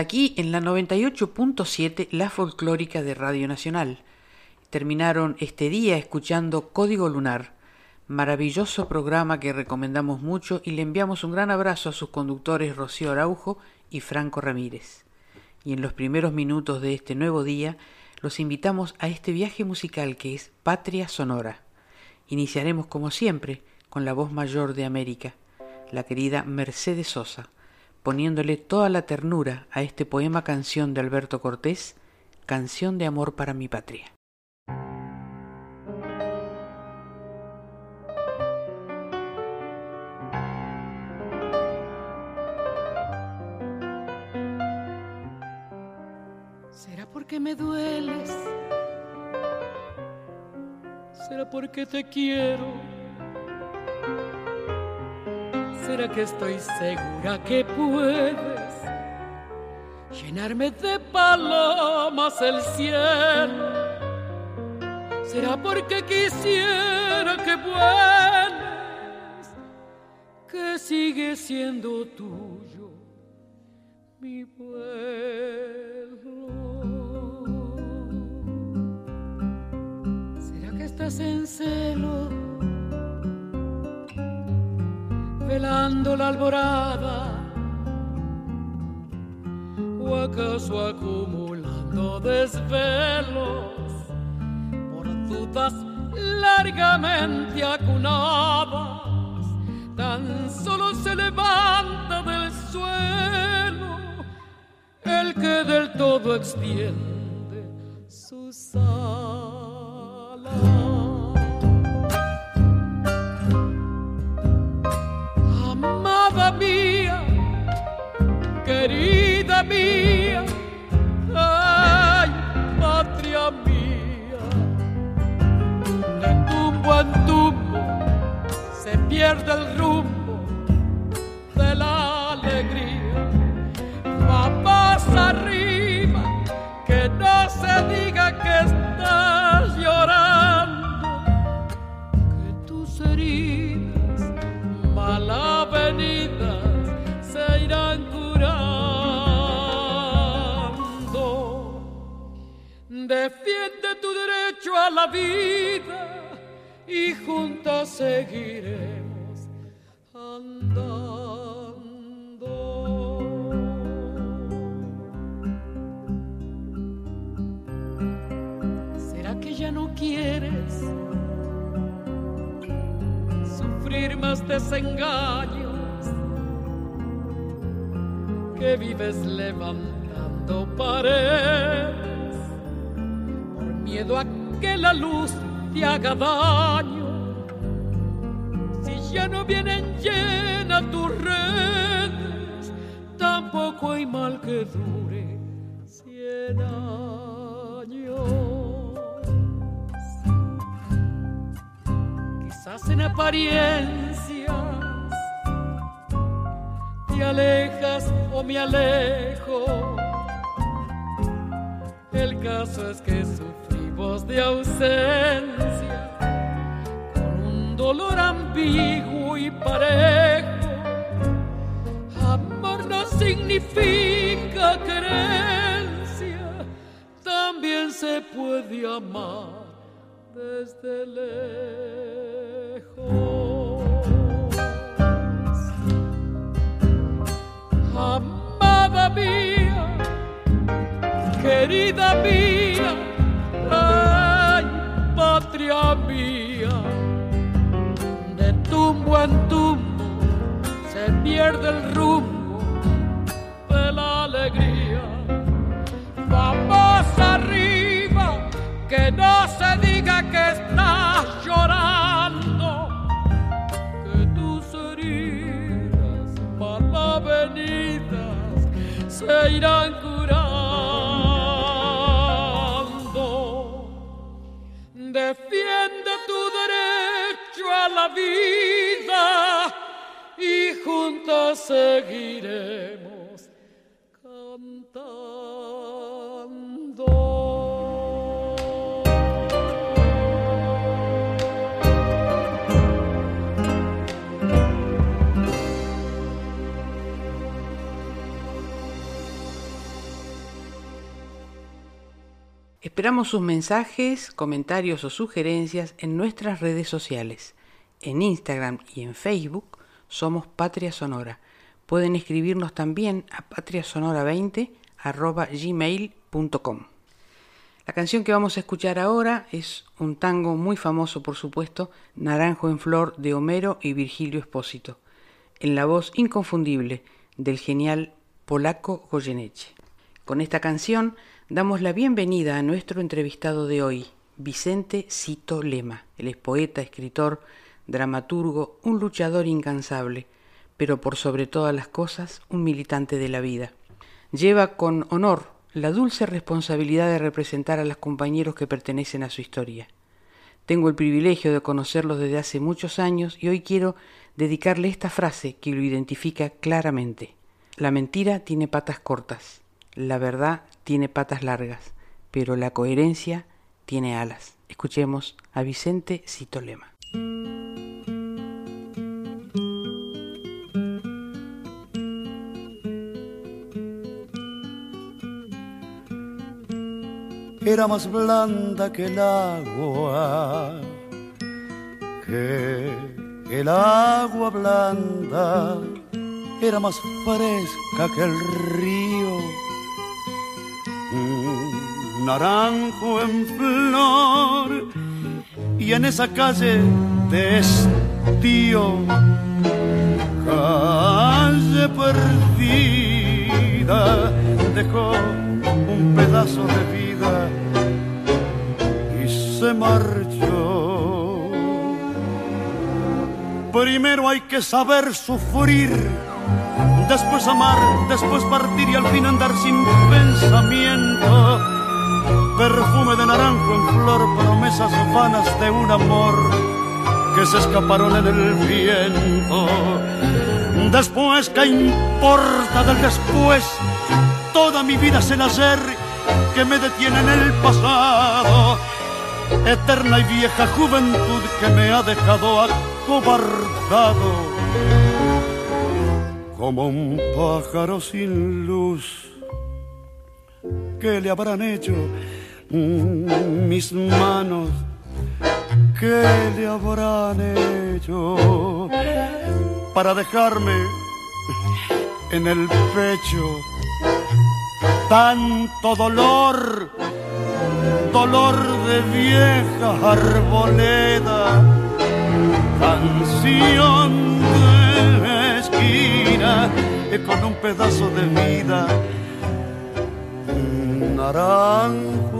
Aquí en la 98.7, la folclórica de Radio Nacional. Terminaron este día escuchando Código Lunar, maravilloso programa que recomendamos mucho y le enviamos un gran abrazo a sus conductores Rocío Araujo y Franco Ramírez. Y en los primeros minutos de este nuevo día los invitamos a este viaje musical que es Patria Sonora. Iniciaremos como siempre con la voz mayor de América, la querida Mercedes Sosa poniéndole toda la ternura a este poema canción de Alberto Cortés, Canción de Amor para mi Patria. ¿Será porque me dueles? ¿Será porque te quiero? ¿Será que estoy segura que puedes llenarme de palomas el cielo? ¿Será porque quisiera que vueles, que sigue siendo tuyo mi vuelo? ¿Será que estás en celo? Velando la alborada. O acaso acumulando desvelos por dudas largamente acunadas tan solo se levanta del suelo el que del todo extiende sus alas mía, querida mía, ay, patria mía, de tumbo en tumbo se pierde el rumbo de la alegría. Vamos arriba, que no se diga que estás avenidas Defiende tu derecho a la vida y juntos seguiremos andando. ¿Será que ya no quieres sufrir más desengaños? Que vives levantando paredes miedo a que la luz te haga daño. Si ya no vienen llenas tus redes, tampoco hay mal que dure cien años. Quizás en apariencias te alejas o me alejo. El caso es que de ausencia, con un dolor ambiguo y parejo. Amor no significa creencia, también se puede amar desde lejos. Amada mía, querida mía, ay, patria mía, de tumbo en tumbo se pierde el rumbo de la alegría. Vamos arriba, que no se diga que estás llorando, se irán curando. Defiende tu derecho a la vida y juntos seguiremos Esperamos sus mensajes, comentarios o sugerencias en nuestras redes sociales. En Instagram y en Facebook somos Patria Sonora. Pueden escribirnos también a patriasonora20 gmail.com. La canción que vamos a escuchar ahora es un tango muy famoso, por supuesto, Naranjo en Flor de Homero y Virgilio Espósito, en la voz inconfundible del genial polaco Goyeneche. Con esta canción Damos la bienvenida a nuestro entrevistado de hoy, Vicente Cito Lema. Él es poeta, escritor, dramaturgo, un luchador incansable, pero por sobre todas las cosas, un militante de la vida. Lleva con honor la dulce responsabilidad de representar a los compañeros que pertenecen a su historia. Tengo el privilegio de conocerlos desde hace muchos años y hoy quiero dedicarle esta frase que lo identifica claramente. La mentira tiene patas cortas, la verdad tiene patas largas, pero la coherencia tiene alas. Escuchemos a Vicente Citolema. Era más blanda que el agua, que el agua blanda, era más fresca que el río naranjo en flor y en esa calle de estío, calle perdida, dejó un pedazo de vida y se marchó. Primero hay que saber sufrir después amar, después partir y al fin andar sin pensamiento. Perfume de naranjo en flor, promesas vanas de un amor que se escaparon en el viento. Después, ¿qué importa del después? Toda mi vida es el hacer que me detiene en el pasado. Eterna y vieja juventud que me ha dejado acobardado como un pájaro sin luz. ¿Qué le habrán hecho mis manos? ¿Qué le habrán hecho para dejarme en el pecho tanto dolor? Dolor de vieja arboleda, canción con un pedazo de vida, naranjo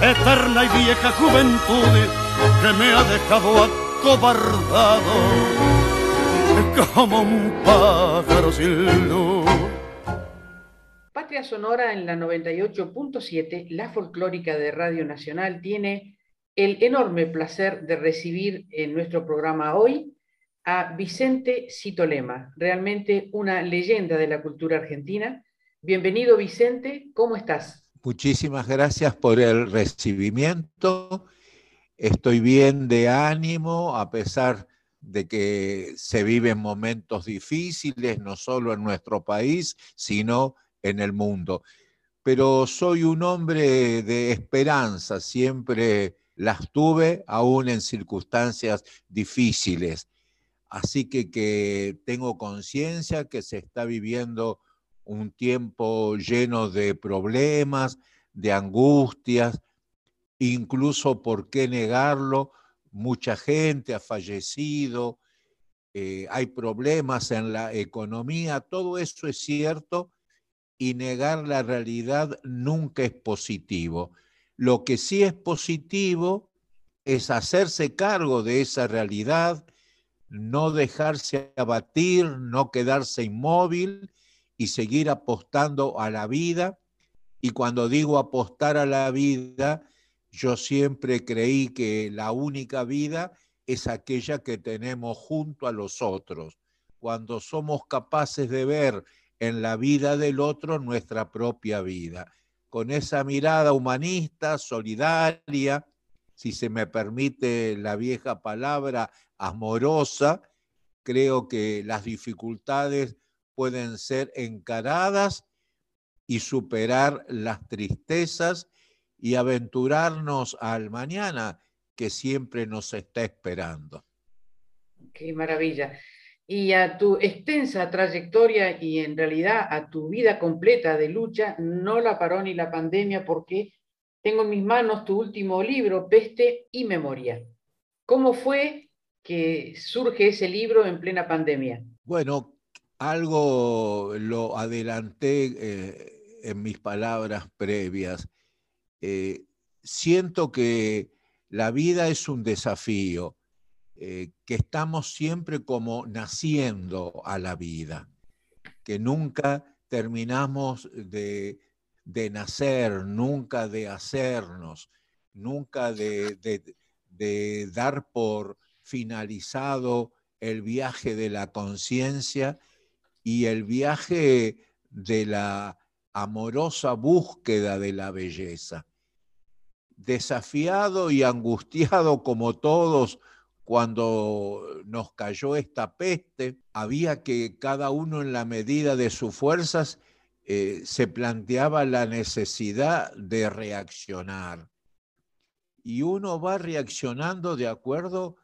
Eterna y vieja juventud que me ha dejado acobardado como un pájaro sin luz. Patria Sonora en la 98.7, la folclórica de Radio Nacional, tiene el enorme placer de recibir en nuestro programa hoy a Vicente Citolema, realmente una leyenda de la cultura argentina. Bienvenido Vicente, ¿cómo estás? Muchísimas gracias por el recibimiento. Estoy bien de ánimo a pesar de que se viven momentos difíciles, no solo en nuestro país, sino en el mundo. Pero soy un hombre de esperanza, siempre las tuve, aún en circunstancias difíciles. Así que, que tengo conciencia que se está viviendo un tiempo lleno de problemas, de angustias, incluso, ¿por qué negarlo? Mucha gente ha fallecido eh, hay problemas en la economía, todo eso es cierto y negar la realidad nunca es positivo. Lo que sí es positivo es hacerse cargo de esa realidad, no dejarse abatir, no quedarse inmóvil y seguir apostando a la vida. Y cuando digo apostar a la vida, yo siempre creí que la única vida es aquella que tenemos junto a los otros. Cuando somos capaces de ver en la vida del otro nuestra propia vida. Con esa mirada humanista, solidaria, si se me permite la vieja palabra, amorosa, creo que las dificultades pueden ser encaradas y superar las tristezas y aventurarnos al mañana que siempre nos está esperando. Qué maravilla. Y a tu extensa trayectoria y en realidad a tu vida completa de lucha, no la paró ni la pandemia porque tengo en mis manos tu último libro, Peste y Memoria. ¿Cómo fue que surge ese libro en plena pandemia? Bueno, algo lo adelanté eh, en mis palabras previas. Eh, siento que la vida es un desafío, eh, que estamos siempre como naciendo a la vida, que nunca terminamos de, nacer, nunca de hacernos, nunca de dar por finalizado el viaje de la conciencia y el viaje de la amorosa búsqueda de la belleza. Desafiado y angustiado como todos cuando nos cayó esta peste, había que cada uno en la medida de sus fuerzas eh, se planteaba la necesidad de reaccionar. Y uno va reaccionando de acuerdo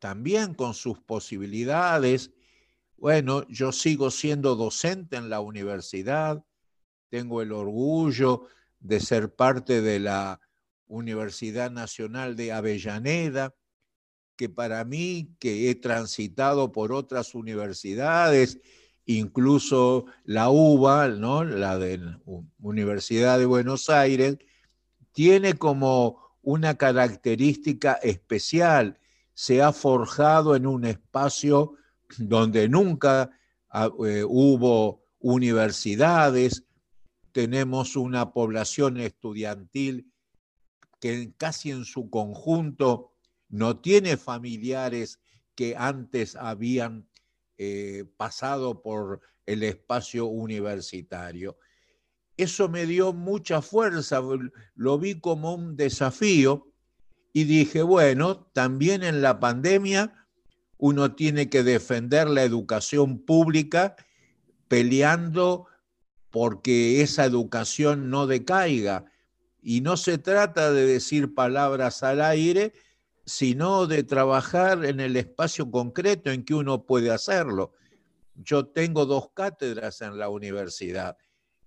también con sus posibilidades. Bueno, yo sigo siendo docente en la universidad, tengo el orgullo de ser parte de la Universidad Nacional de Avellaneda, que para mí, que he transitado por otras universidades, incluso la UBA, ¿no? la de la Universidad de Buenos Aires, tiene como una característica especial, se ha forjado en un espacio donde nunca ah, eh, hubo universidades, tenemos una población estudiantil que casi en su conjunto no tiene familiares que antes habían eh, pasado por el espacio universitario. Eso me dio mucha fuerza, lo vi como un desafío y dije, bueno, también en la pandemia uno tiene que defender la educación pública peleando porque esa educación no decaiga. Y no se trata de decir palabras al aire, sino de trabajar en el espacio concreto en que uno puede hacerlo. Yo tengo dos cátedras en la universidad.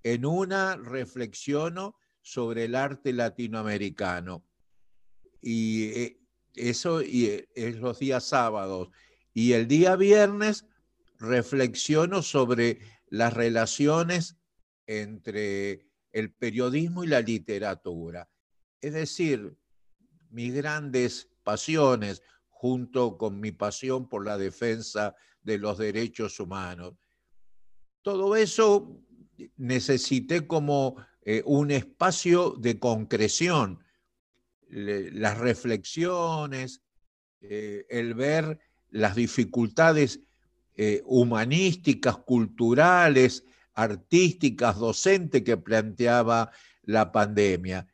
En una reflexiono sobre el arte latinoamericano. Y eh, eso eh, es los días sábados. Y el día viernes reflexiono sobre las relaciones entre el periodismo y la literatura. Es decir, mis grandes pasiones junto con mi pasión por la defensa de los derechos humanos. Todo eso necesité como eh, un espacio de concreción, las reflexiones, eh, el ver las dificultades eh, humanísticas, culturales, artísticas, docentes que planteaba la pandemia.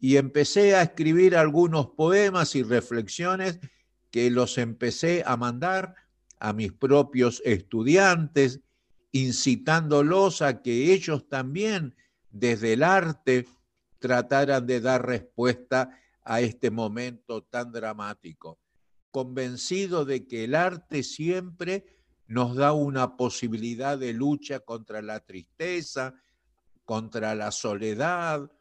Y empecé a escribir algunos poemas y reflexiones que los empecé a mandar a mis propios estudiantes, incitándolos a que ellos también desde el arte trataran de dar respuesta a este momento tan dramático, convencido de que el arte siempre nos da una posibilidad de lucha contra la tristeza, contra la soledad,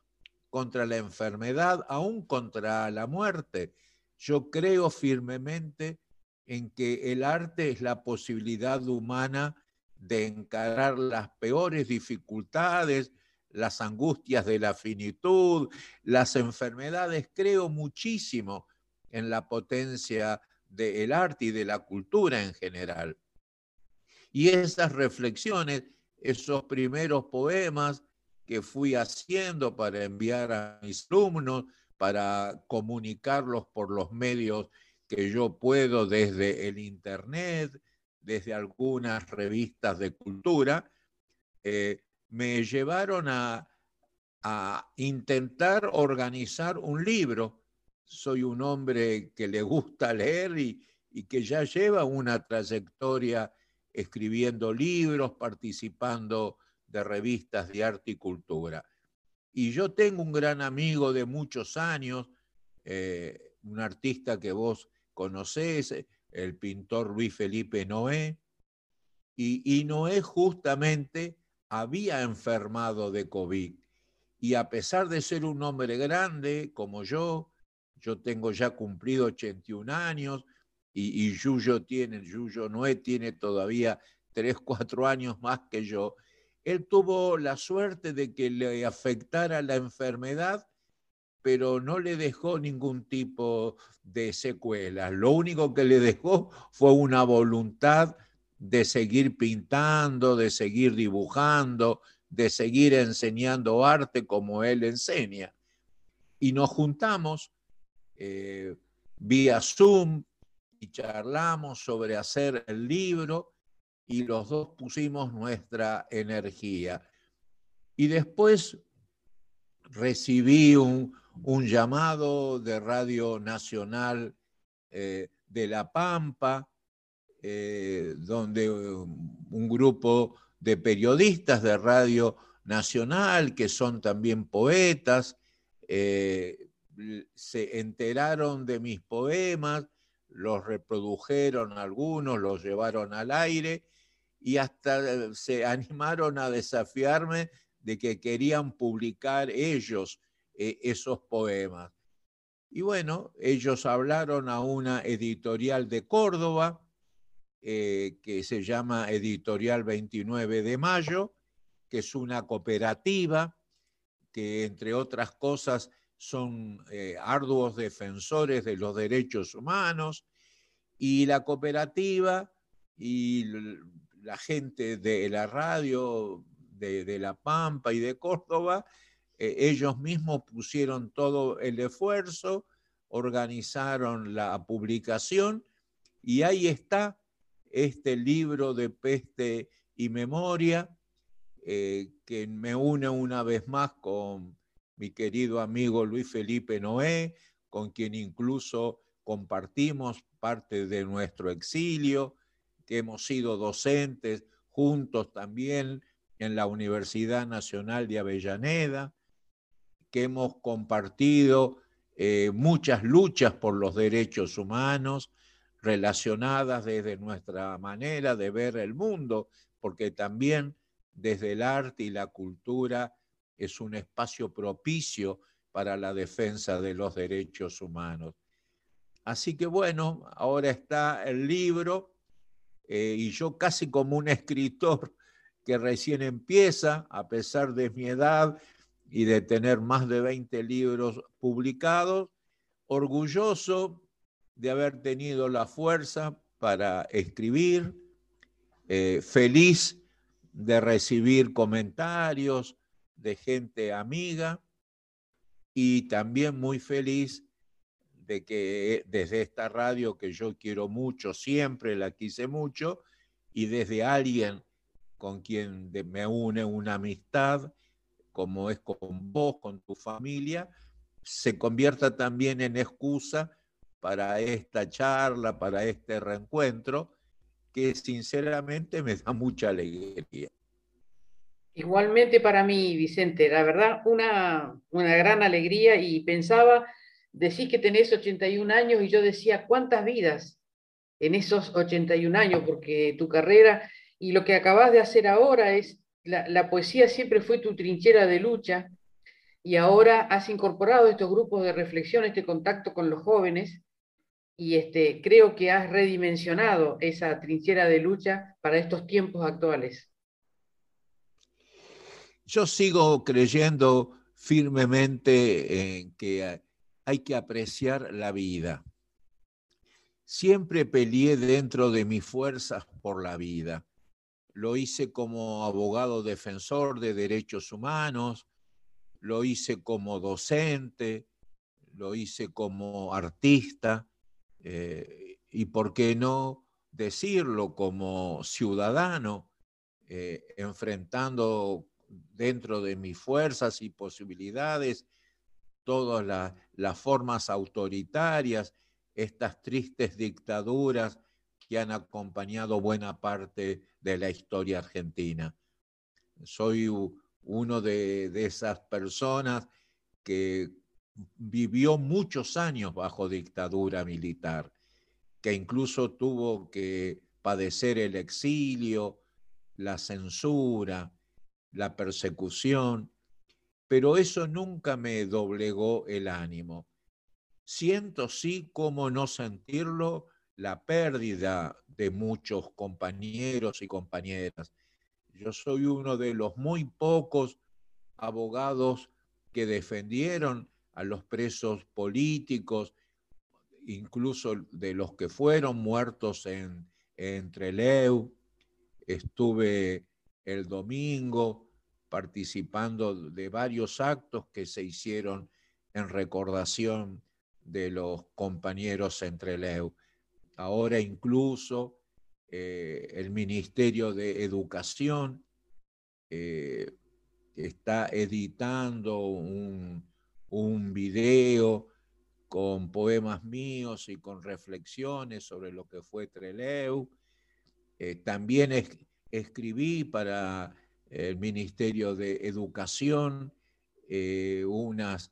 contra la enfermedad, aún contra la muerte. Yo creo firmemente en que el arte es la posibilidad humana de encarar las peores dificultades, las angustias de la finitud, las enfermedades. Creo muchísimo en la potencia del arte y de la cultura en general. Y esas reflexiones, esos primeros poemas que fui haciendo para enviar a mis alumnos, para comunicarlos por los medios que yo puedo desde el Internet, desde algunas revistas de cultura, eh, me llevaron a, a intentar organizar un libro. Soy un hombre que le gusta leer y, y que ya lleva una trayectoria escribiendo libros, participando de revistas de arte y cultura. Y yo tengo un gran amigo de muchos años, eh, un artista que vos conocés, el pintor Luis Felipe Noé, y, y Noé justamente había enfermado de COVID. Y a pesar de ser un hombre grande como yo, yo tengo ya cumplido 81 años y, y Yuyo tiene, Yuyo Noé tiene todavía 3, 4 años más que yo. Él tuvo la suerte de que le afectara la enfermedad, pero no le dejó ningún tipo de secuelas. Lo único que le dejó fue una voluntad de seguir pintando, de seguir dibujando, de seguir enseñando arte como él enseña. Y nos juntamos eh, vía Zoom y charlamos sobre hacer el libro y los dos pusimos nuestra energía. Y después recibí un, llamado de Radio Nacional eh, de La Pampa, eh, donde un grupo de periodistas de Radio Nacional, que son también poetas, eh, se enteraron de mis poemas, los reprodujeron algunos, los llevaron al aire y hasta eh, se animaron a desafiarme de que querían publicar ellos eh, esos poemas. Y bueno, ellos hablaron a una editorial de Córdoba, eh, que se llama Editorial 29 de Mayo, que es una cooperativa que, entre otras cosas, son arduos defensores de los derechos humanos, y la cooperativa y la gente de la radio de, La Pampa y de Córdoba, eh, ellos mismos pusieron todo el esfuerzo, organizaron la publicación y ahí está este libro de peste y memoria eh, que me une una vez más con mi querido amigo Luis Felipe Noé, con quien incluso compartimos parte de nuestro exilio, que hemos sido docentes juntos también en la Universidad Nacional de Avellaneda, que hemos compartido eh, muchas luchas por los derechos humanos relacionadas desde nuestra manera de ver el mundo, porque también desde el arte y la cultura es un espacio propicio para la defensa de los derechos humanos. Así que bueno, ahora está el libro eh, y yo casi como un escritor que recién empieza, a pesar de mi edad y de tener más de 20 libros publicados, orgulloso de haber tenido la fuerza para escribir, eh, feliz de recibir comentarios de gente amiga y también muy feliz de que desde esta radio que yo quiero mucho, siempre la quise mucho, y desde alguien con quien me une una amistad, como es con vos, con tu familia, se convierta también en excusa para esta charla, para este reencuentro, que sinceramente me da mucha alegría. Igualmente para mí, Vicente, la verdad, una, una gran alegría y pensaba decís que tenés 81 años y yo decía, ¿cuántas vidas en esos 81 años? Porque tu carrera y lo que acabas de hacer ahora es, la, poesía siempre fue tu trinchera de lucha y ahora has incorporado estos grupos de reflexión, este contacto con los jóvenes y este, creo que has redimensionado esa trinchera de lucha para estos tiempos actuales. Yo sigo creyendo firmemente en que hay que apreciar la vida. Siempre peleé dentro de mis fuerzas por la vida. Lo hice como abogado defensor de derechos humanos, lo hice como docente, lo hice como artista eh, y, ¿por qué no decirlo como ciudadano, eh, enfrentando dentro de mis fuerzas y posibilidades todas las formas autoritarias, estas tristes dictaduras que han acompañado buena parte de la historia argentina. Soy uno de, de esas personas que vivió muchos años bajo dictadura militar, que incluso tuvo que padecer el exilio, la censura, la persecución, pero eso nunca me doblegó el ánimo. Siento sí, como no sentirlo, la pérdida de muchos compañeros y compañeras. Yo soy uno de los muy pocos abogados que defendieron a los presos políticos, incluso de los que fueron muertos en, en Treleu. Estuve el domingo participando de varios actos que se hicieron en recordación de los compañeros en Treleu. Ahora incluso eh, el Ministerio de Educación eh, está editando un, un video con poemas míos y con reflexiones sobre lo que fue Treleu. Eh, también escribí para el Ministerio de Educación eh, unas,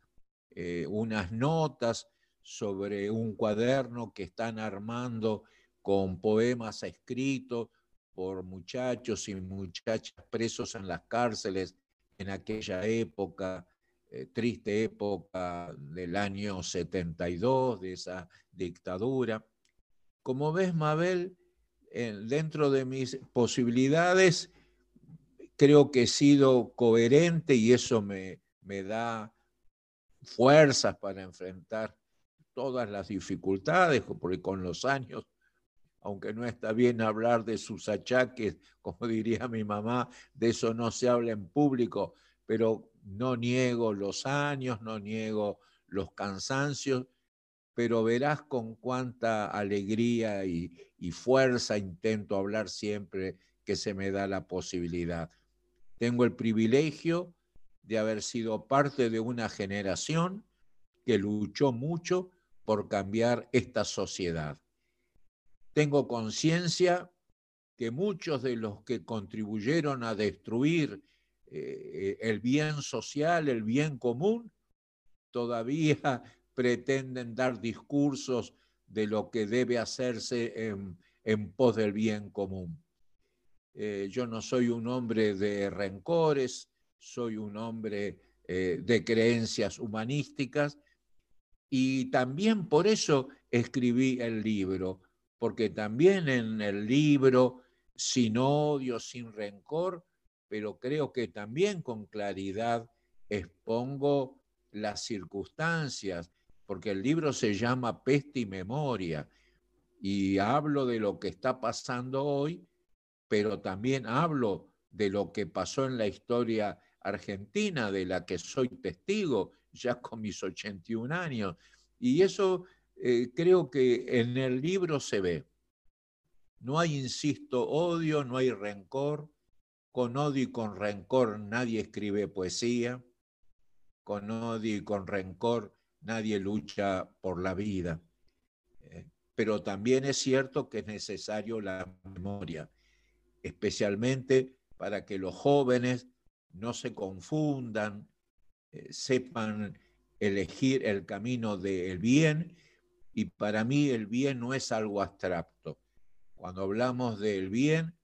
eh, unas notas sobre un cuaderno que están armando con poemas escritos por muchachos y muchachas presos en las cárceles en aquella época eh, triste época del año 72, de esa dictadura. Como ves, Mabel, dentro de mis posibilidades, creo que he sido coherente y eso me, me da fuerzas para enfrentar todas las dificultades, porque con los años, aunque no está bien hablar de sus achaques, como diría mi mamá, de eso no se habla en público, pero no niego los años, no niego los cansancios, pero verás con cuánta alegría y, fuerza intento hablar siempre que se me da la posibilidad. Tengo el privilegio de haber sido parte de una generación que luchó mucho por cambiar esta sociedad. Tengo conciencia que muchos de los que contribuyeron a destruir eh, el bien social, el bien común, todavía pretenden dar discursos de lo que debe hacerse en, pos del bien común. Eh, yo no soy un hombre de rencores, soy un hombre eh, de creencias humanísticas y también por eso escribí el libro, porque también en el libro, sin odio, sin rencor, pero creo que también con claridad expongo las circunstancias, porque el libro se llama Peste y Memoria, y hablo de lo que está pasando hoy, pero también hablo de lo que pasó en la historia argentina, de la que soy testigo ya con mis 81 años. Y eso eh, creo que en el libro se ve. No hay, insisto, odio, no hay rencor, con odio y con rencor nadie escribe poesía. Con odio y con rencor nadie lucha por la vida. Eh, pero también es cierto que es necesario la memoria, especialmente para que los jóvenes no se confundan, eh, sepan elegir el camino del bien. Y para mí el bien no es algo abstracto. Cuando hablamos del bien,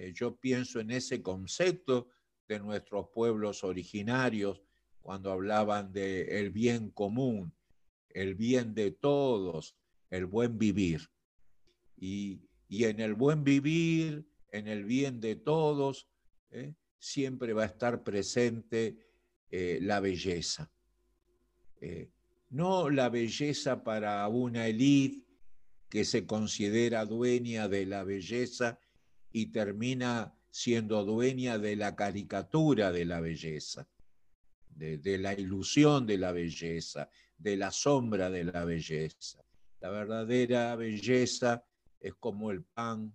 eh, yo pienso en ese concepto de nuestros pueblos originarios cuando hablaban de el bien común, el bien de todos, el buen vivir. Y, en el buen vivir, en el bien de todos, ¿eh? siempre va a estar presente eh, la belleza. No la belleza para una élite que se considera dueña de la belleza y termina siendo dueña de la caricatura de la belleza, de, la ilusión de la belleza, de la sombra de la belleza. La verdadera belleza es como el pan,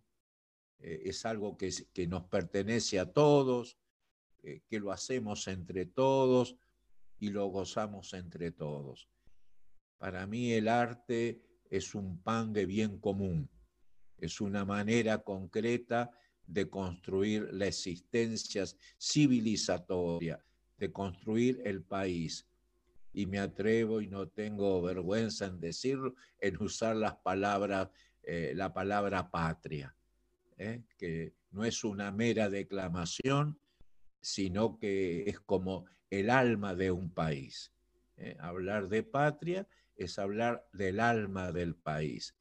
eh, es algo que, nos pertenece a todos, eh, que lo hacemos entre todos y lo gozamos entre todos. Para mí el arte es un pan de bien común, es una manera concreta de construir la existencia civilizatoria, de construir el país. Y me atrevo y no tengo vergüenza en decirlo, en usar las palabras, eh, la palabra patria, ¿eh? que no es una mera declamación, sino que es como el alma de un país. ¿eh? Hablar de patria es hablar del alma del país.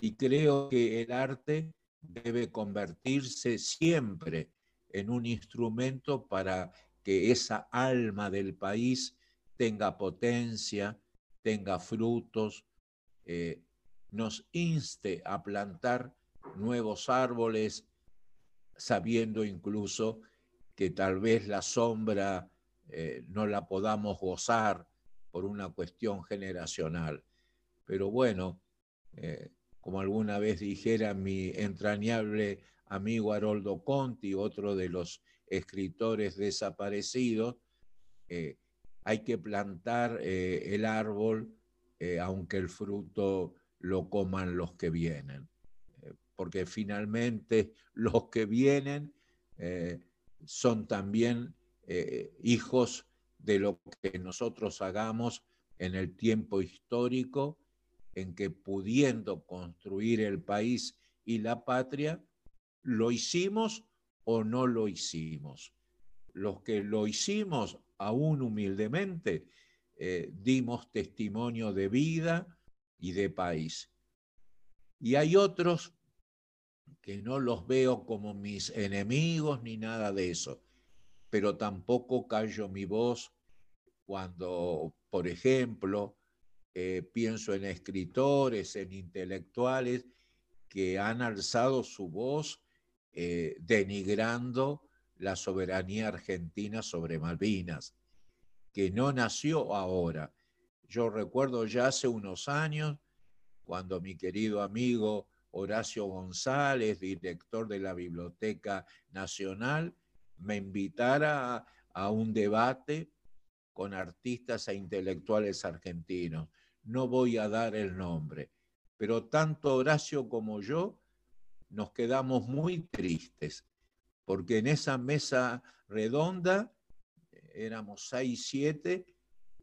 Y creo que el arte debe convertirse siempre en un instrumento para que esa alma del país tenga potencia, tenga frutos, eh, nos inste a plantar nuevos árboles, sabiendo incluso que tal vez la sombra eh, no la podamos gozar por una cuestión generacional. Pero bueno, eh, como alguna vez dijera mi entrañable amigo Haroldo Conti, otro de los escritores desaparecidos, eh, hay que plantar eh, el árbol eh, aunque el fruto lo coman los que vienen, porque finalmente los que vienen son también hijos de lo que nosotros hagamos en el tiempo histórico en que pudiendo construir el país y la patria, lo hicimos o no lo hicimos. Los que lo hicimos, aún humildemente, eh, dimos testimonio de vida y de país. Y hay otros que no los veo como mis enemigos ni nada de eso, pero tampoco callo mi voz cuando, por ejemplo, eh, pienso en escritores, en intelectuales que han alzado su voz eh, denigrando la soberanía argentina sobre Malvinas, que no nació ahora. Yo recuerdo ya hace unos años, cuando mi querido amigo Horacio González, director de la Biblioteca Nacional, me invitara a un debate con artistas e intelectuales argentinos. No voy a dar el nombre, pero tanto Horacio como yo nos quedamos muy tristes, porque en esa mesa redonda éramos seis, siete,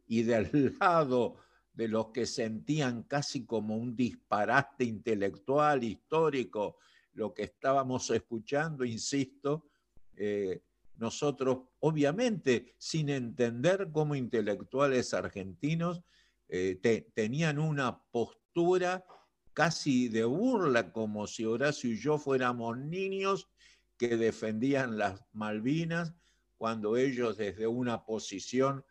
y del lado de los que sentían casi como un disparate intelectual, histórico, lo que estábamos escuchando, insisto, eh, nosotros, obviamente, sin entender como intelectuales argentinos, eh, tenían una postura casi de burla, como si Horacio y yo fuéramos niños que defendían las Malvinas, cuando ellos desde una posición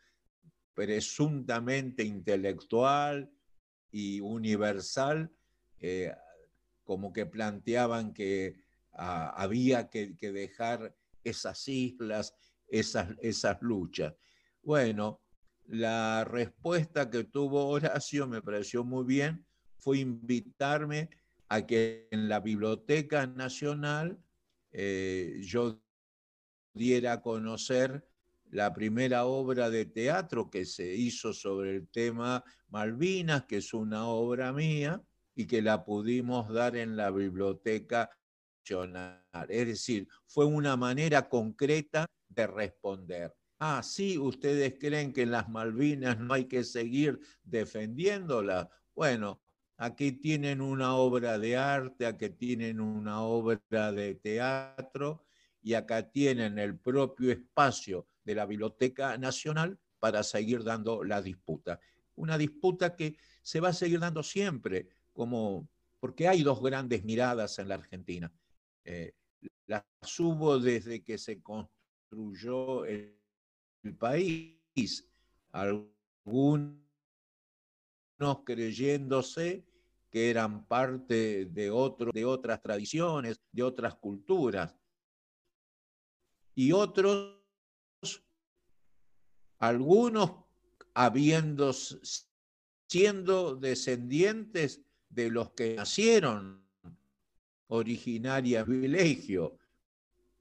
presuntamente intelectual y universal, eh, como que planteaban que ah, había que, dejar esas islas, esas, esas luchas. Bueno, la respuesta que tuvo Horacio me pareció muy bien, fue invitarme a que en la Biblioteca Nacional eh, yo diera a conocer la primera obra de teatro que se hizo sobre el tema Malvinas, que es una obra mía, y que la pudimos dar en la Biblioteca Es decir, fue una manera concreta de responder. Ah, sí, ustedes creen que en las Malvinas no hay que seguir defendiéndolas. Bueno, aquí tienen una obra de arte, aquí tienen una obra de teatro y acá tienen el propio espacio de la Biblioteca Nacional para seguir dando la disputa. Una disputa que se va a seguir dando siempre, como, porque hay dos grandes miradas en la Argentina. Eh, las hubo desde que se construyó el, país, algunos creyéndose que eran parte de, otro, de otras tradiciones, de otras culturas, y otros, algunos habiendo, siendo descendientes de los que nacieron originaria privilegio,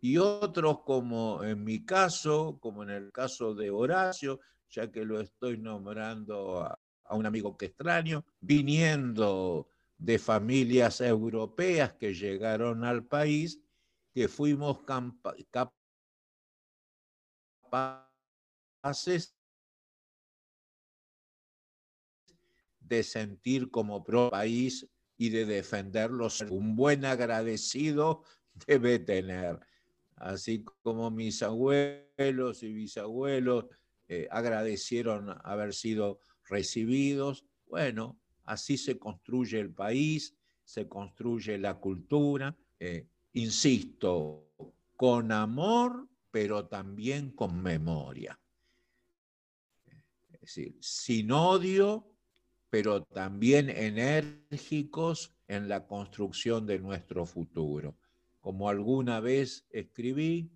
y otros como en mi caso, como en el caso de Horacio, ya que lo estoy nombrando a, un amigo que extraño, viniendo de familias europeas que llegaron al país, que fuimos capaces de sentir como pro país y de defenderlos. Un buen agradecido debe tener, así como mis abuelos y bisabuelos eh, agradecieron haber sido recibidos. Bueno, así se construye el país, se construye la cultura, eh, insisto, con amor, pero también con memoria. Es decir, sin odio, pero también enérgicos en la construcción de nuestro futuro. Como alguna vez escribí,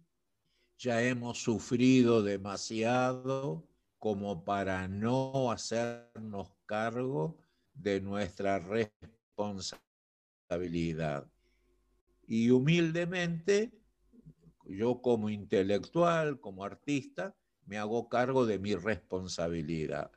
ya hemos sufrido demasiado como para no hacernos cargo de nuestra responsabilidad. Y humildemente, yo como intelectual, como artista, me hago cargo de mi responsabilidad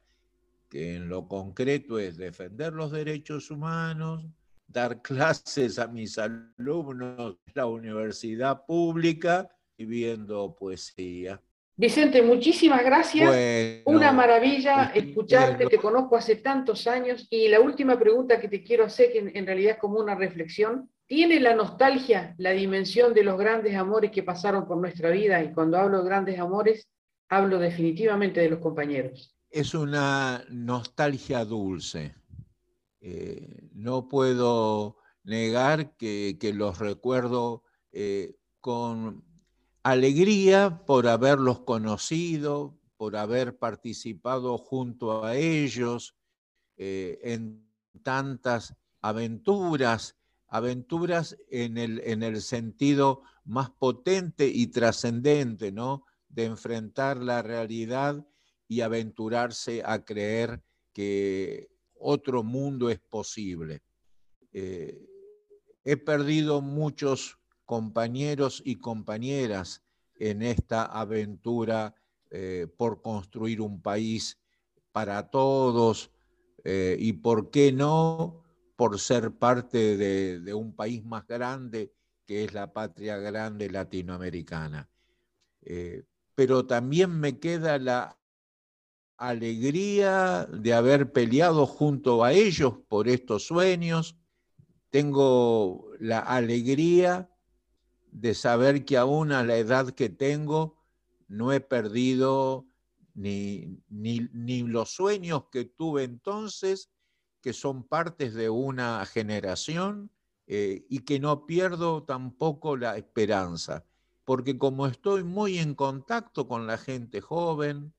que en lo concreto es defender los derechos humanos, dar clases a mis alumnos en la universidad pública y viendo poesía. Vicente, muchísimas gracias. Una maravilla escucharte, te conozco hace tantos años y la última pregunta que te quiero hacer, que en realidad es como una reflexión, ¿tiene la nostalgia la dimensión de los grandes amores que pasaron por nuestra vida? Y cuando hablo de grandes amores, hablo definitivamente de los compañeros es una nostalgia dulce. Eh, no puedo negar que, los recuerdo eh, con alegría por haberlos conocido, por haber participado junto a ellos eh, en tantas aventuras, aventuras en el, en el sentido más potente y trascendente, ¿no? De enfrentar la realidad y aventurarse a creer que otro mundo es posible. Eh, he perdido muchos compañeros y compañeras en esta aventura eh, por construir un país para todos eh, y, ¿por qué no?, por ser parte de, de, un país más grande que es la patria grande latinoamericana. pero también me queda la alegría de haber peleado junto a ellos por estos sueños. Tengo la alegría de saber que aún a la edad que tengo no he perdido ni, ni, los sueños que tuve entonces, que son partes de una generación, eh, y que no pierdo tampoco la esperanza, porque como estoy muy en contacto con la gente joven,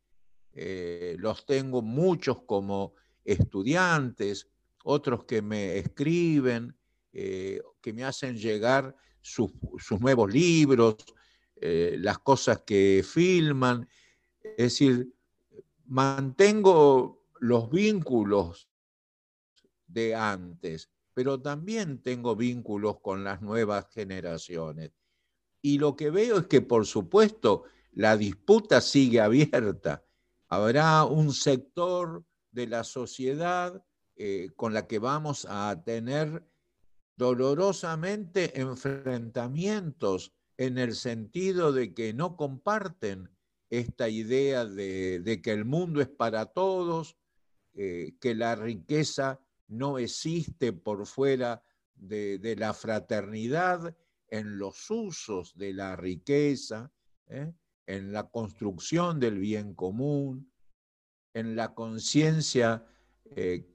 eh, los tengo muchos como estudiantes, otros que me escriben, eh, que me hacen llegar sus, nuevos libros, eh, las cosas que filman. Es decir, mantengo los vínculos de antes, pero también tengo vínculos con las nuevas generaciones. Y lo que veo es que, por supuesto, la disputa sigue abierta Habrá un sector de la sociedad eh, con la que vamos a tener dolorosamente enfrentamientos en el sentido de que no comparten esta idea de, que el mundo es para todos, eh, que la riqueza no existe por fuera de, la fraternidad en los usos de la riqueza. ¿eh? En la construcción del bien común, en la conciencia eh,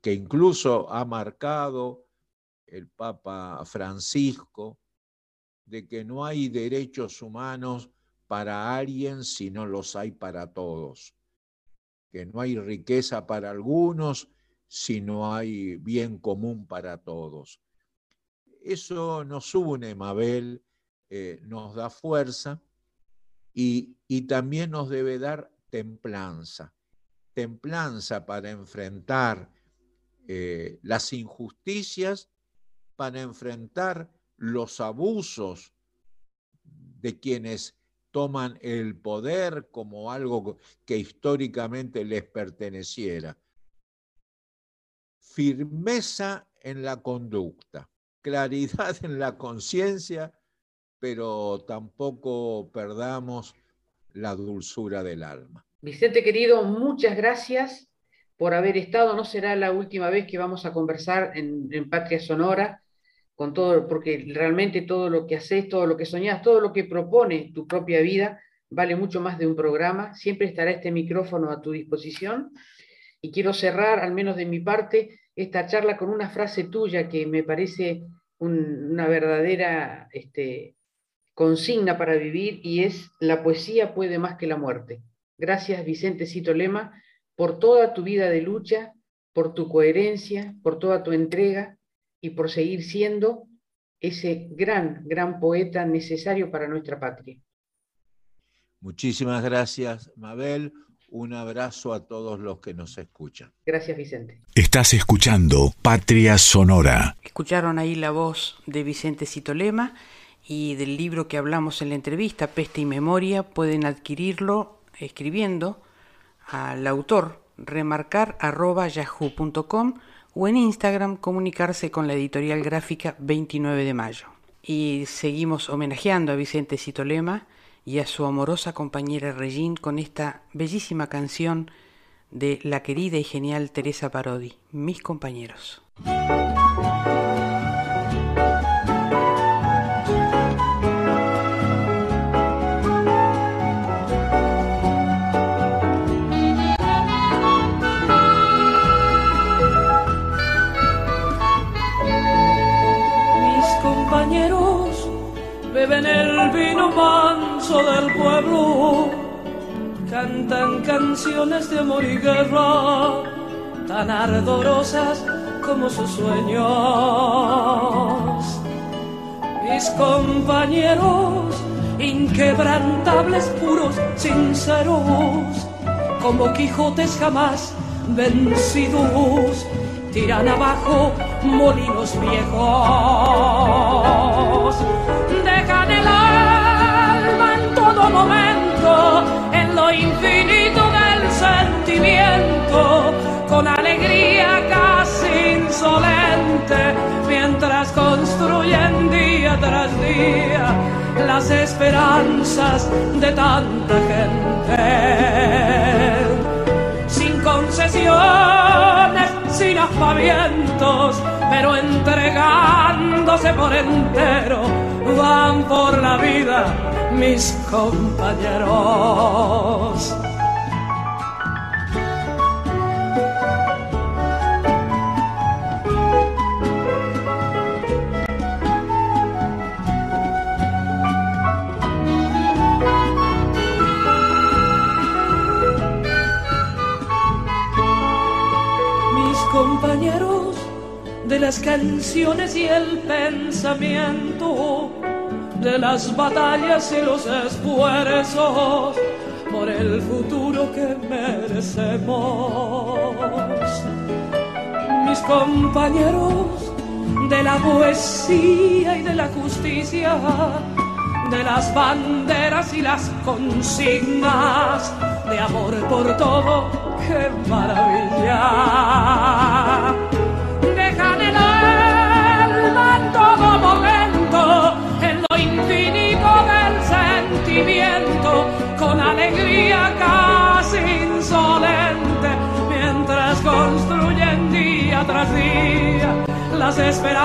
que incluso ha marcado el Papa Francisco, de que no hay derechos humanos para alguien si no los hay para todos, que no hay riqueza para algunos si no hay bien común para todos. Eso nos une, Mabel, eh, nos da fuerza y, también nos debe dar templanza, templanza para enfrentar eh, las injusticias, para enfrentar los abusos de quienes toman el poder como algo que históricamente les perteneciera. Firmeza en la conducta, claridad en la conciencia, pero tampoco perdamos la dulzura del alma. Vicente querido, muchas gracias por haber estado. No será la última vez que vamos a conversar en, Patria Sonora con todo, porque realmente todo lo que haces, todo lo que soñás, todo lo que propone tu propia vida, vale mucho más de un programa. Siempre estará este micrófono a tu disposición. Y quiero cerrar, al menos de mi parte, esta charla con una frase tuya que me parece una verdadera este, consigna para vivir y es, la poesía puede más que la muerte. Gracias, Vicente Cito Lema, por toda tu vida de lucha, por tu coherencia, por toda tu entrega y por seguir siendo ese gran, gran poeta necesario para nuestra patria. Muchísimas gracias, Mabel. Un abrazo a todos los que nos escuchan. Gracias, Vicente. Estás escuchando Patria Sonora. Escucharon ahí la voz de Vicente Citolema y del libro que hablamos en la entrevista, Peste y Memoria. Pueden adquirirlo escribiendo al autor remarcar.yahoo.com o en Instagram comunicarse con la editorial gráfica 29 de mayo. Y seguimos homenajeando a Vicente Citolema y a su amorosa compañera Regine con esta bellísima canción de la querida y genial Teresa Parodi, Mis compañeros. Del pueblo, cantan canciones de amor y guerra, tan ardorosas como sus sueños. Mis compañeros, inquebrantables, puros, sinceros, como Quijotes jamás vencidos, tiran abajo molinos viejos dejan el alegría casi insolente, mientras construyen día tras día las esperanzas de tanta gente. Sin concesiones, sin aspavientos, pero entregándose por entero, van por la vida mis compañeros. Compañeros de las canciones y el pensamiento, de las batallas y los esfuerzos por el futuro que merecemos. Mis compañeros de la poesía y de la justicia, de las banderas y las consignas, de amor por todo, qué maravilla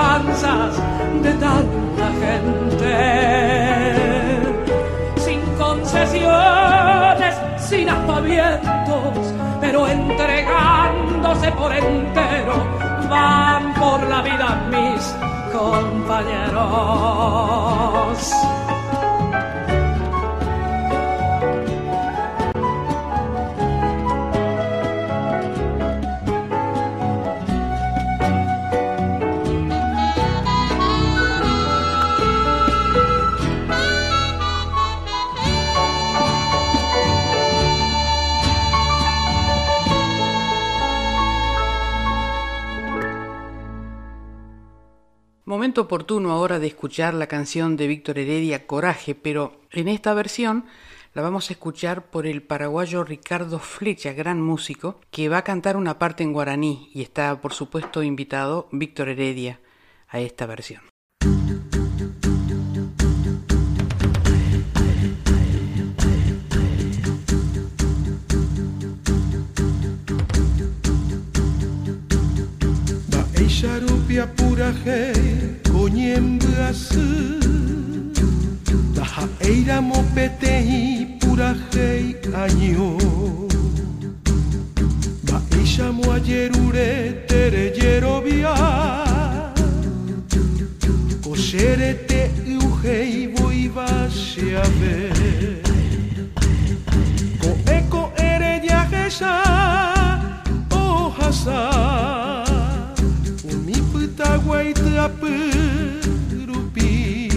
esperanzas de tanta gente. Sin concesiones, sin aspavientos, pero entregándose por entero van por la vida mis compañeros. Momento oportuno ahora de escuchar la canción de Víctor Heredia Coraje, pero en esta versión la vamos a escuchar por el paraguayo Ricardo Flecha, gran músico, que va a cantar una parte en guaraní y está por supuesto invitado Víctor Heredia a esta versión. Sharupia pura hei konyembrasu Daha eira mopetei pura hei año. Ba isha mo ayerure tere yerovia Kosherete uhei voiva se a ver. Ko eko ere yahesa oh hasa Taguai rupi.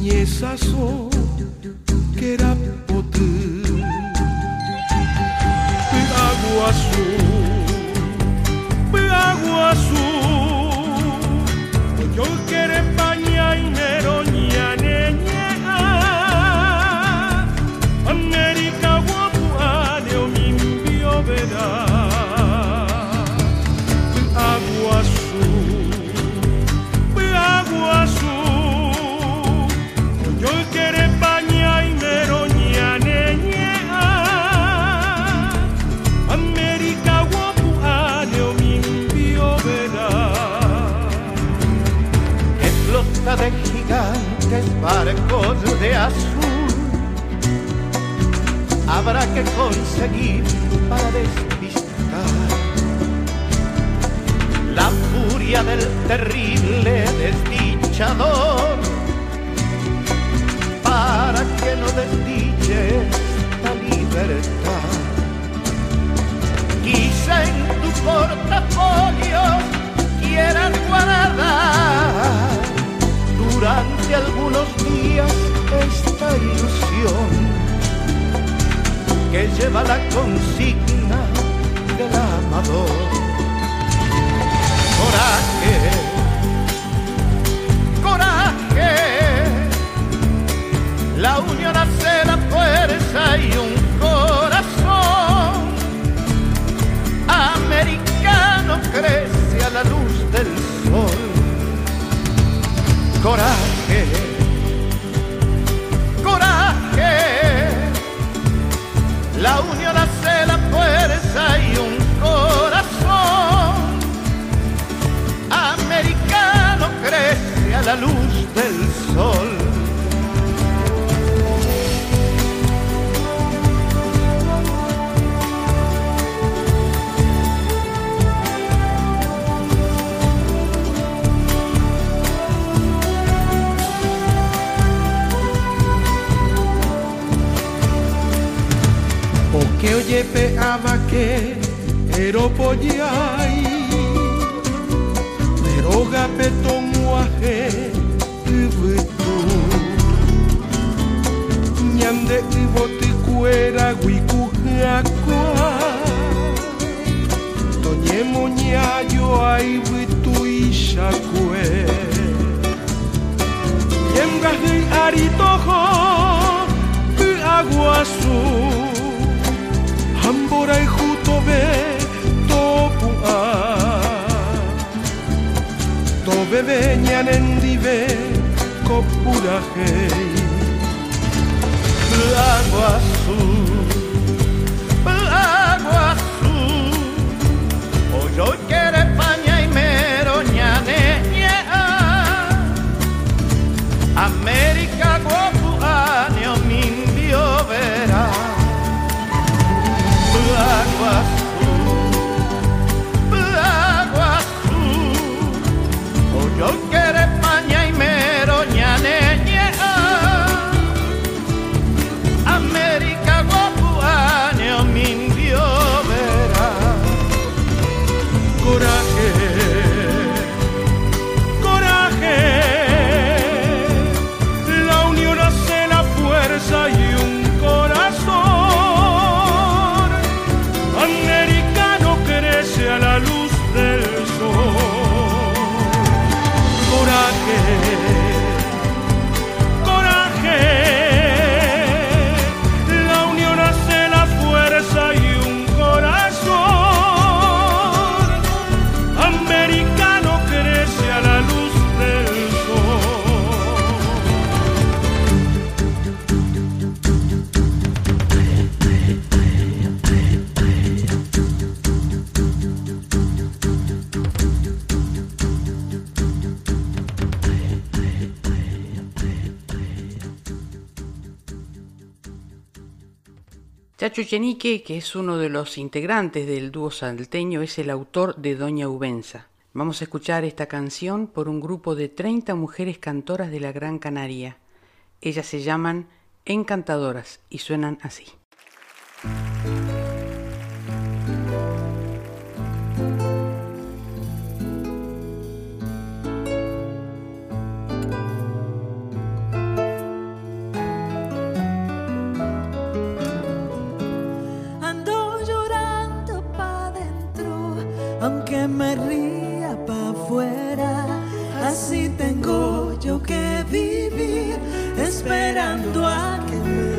Nyesa so Kera potu Peaguaçu Peaguaçu Yo quere paña inero ñane gigantes barcos de azul. Habrá que conseguir para despistar la furia del terrible desdichador para que no desdiche esta libertad. Quizá en tu portafolio quieras guardar durante algunos días esta ilusión que lleva la consigna del amador. Coraje, que oye peaba que ero pollai pero gapetón muaje ibutu ñande iboti kuera wiku hakwa toñemo ñayo ai witu ishakue yemgahi aritojo aguasu Jutobe topua Tobe beñan endibe kopura hei Lago azul, lago azul. Oyo quiere paña y meroñane América guapu año mimbio verá agua Chacho Chenique, que es uno de los integrantes del dúo salteño, es el autor de Doña Ubenza. Vamos a escuchar esta canción por un grupo de 30 mujeres cantoras de la Gran Canaria. Ellas se llaman Encantadoras y suenan así. Me ría pa' afuera. Así tengo yo que vivir esperando a que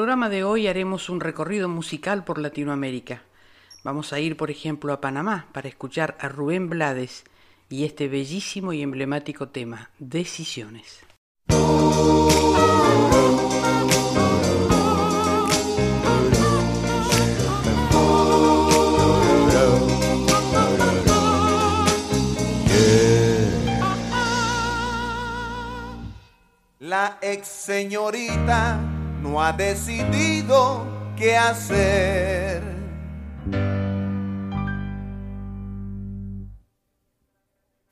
programa de hoy haremos un recorrido musical por Latinoamérica. Vamos a ir, por ejemplo, a Panamá para escuchar a Rubén Blades y este bellísimo y emblemático tema, Decisiones. La ex señorita no ha decidido qué hacer.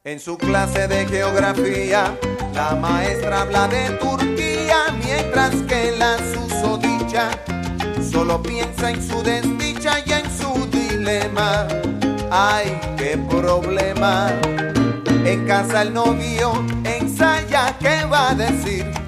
En su clase de geografía, la maestra habla de Turquía, mientras que la susodicha solo piensa en su desdicha y en su dilema. Ay, qué problema. En casa el novio ensaya qué va a decir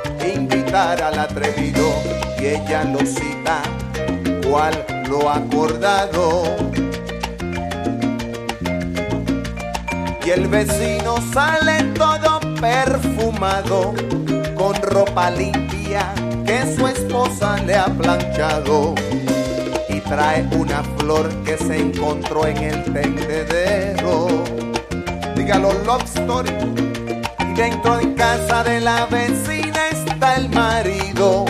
al atrevido y ella lo cita cual lo acordado. Y el vecino sale todo perfumado con ropa limpia que su esposa le ha planchado y trae una flor que se encontró en el tendedero. Dígalo, love story. Y dentro de casa de la vecina el marido,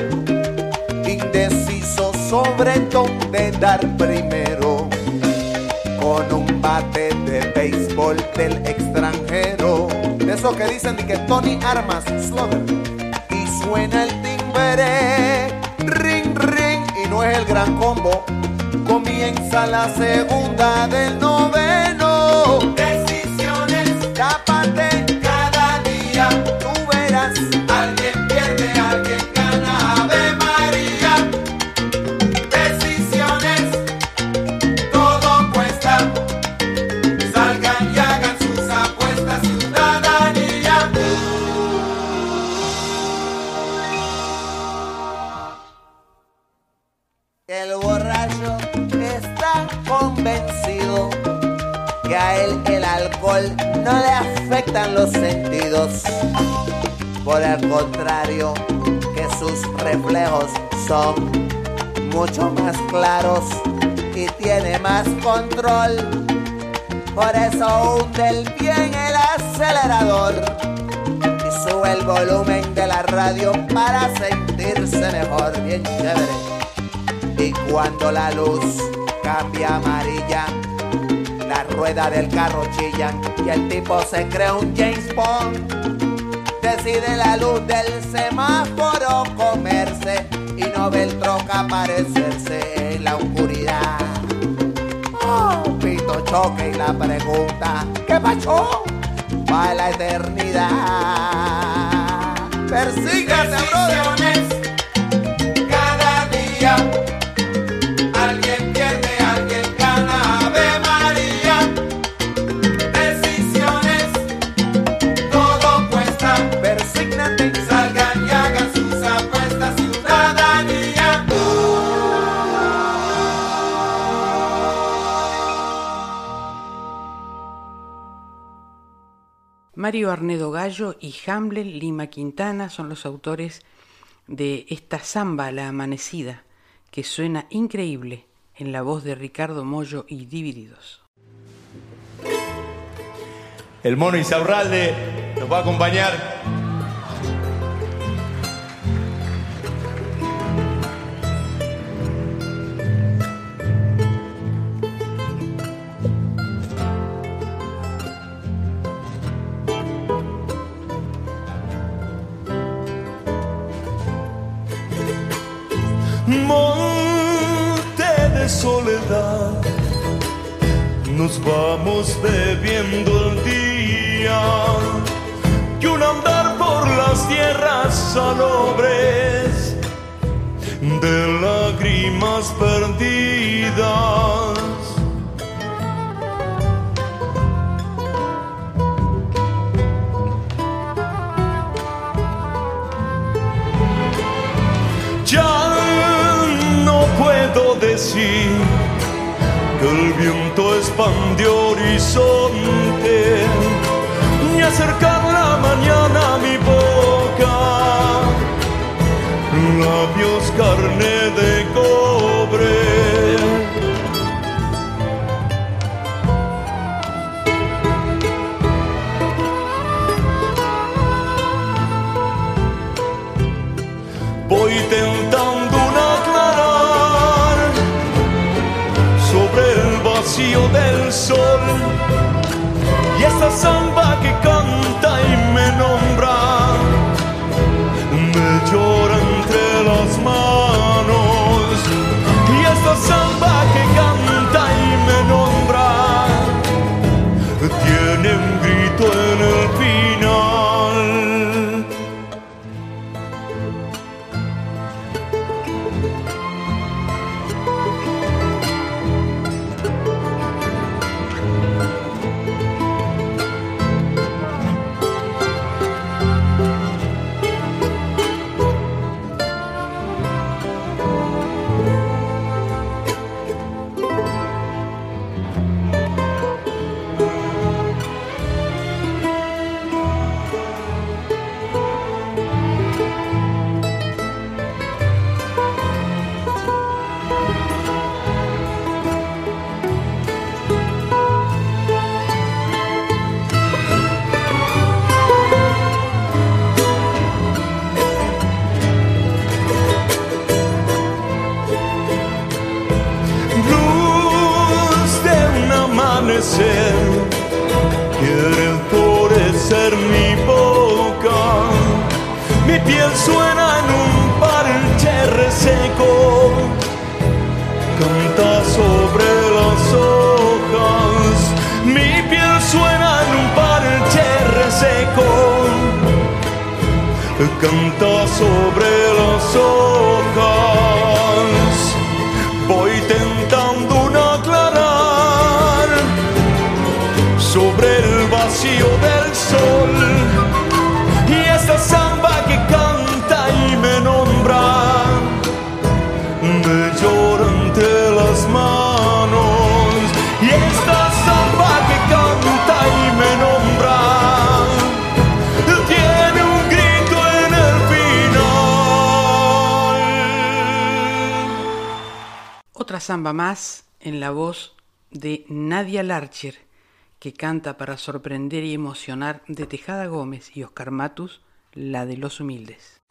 indeciso sobre dónde dar primero, con un bate de béisbol del extranjero. De eso que dicen que Tony Armas, Slugger, y suena el timbre, ring, ring, y no es el gran combo. Comienza la segunda del noveno. Por eso hunde el bien el acelerador y sube el volumen de la radio para sentirse mejor, bien chévere. Y cuando la luz cambia amarilla, la rueda del carro chillan y el tipo se cree un James Bond. Decide la luz del semáforo comerse y no ve el troca aparecerse en la oscuridad. Choque y la pregunta, ¿qué pasó? Va la eternidad. Persígase, brother. Cada día. Mario Arnedo Gallo y Hamlet Lima Quintana son los autores de esta samba La Amanecida, que suena increíble en la voz de Ricardo Mollo y Divididos. El mono Isaurralde nos va a acompañar. Soledad, nos vamos bebiendo el día y un andar por las tierras salobres de lágrimas perdidas. Que el viento expandió horizonte, ni acercar la mañana a mi boca, labios carne de cobre. Voy tentando vacío del sol. Y esta samba que canta y me nombra, me llora entre las manos. Canta sobre las hojas. Samba más en la voz de Nadia Larcher, que canta para sorprender y emocionar de Tejada Gómez y Oscar Matus, la de los humildes.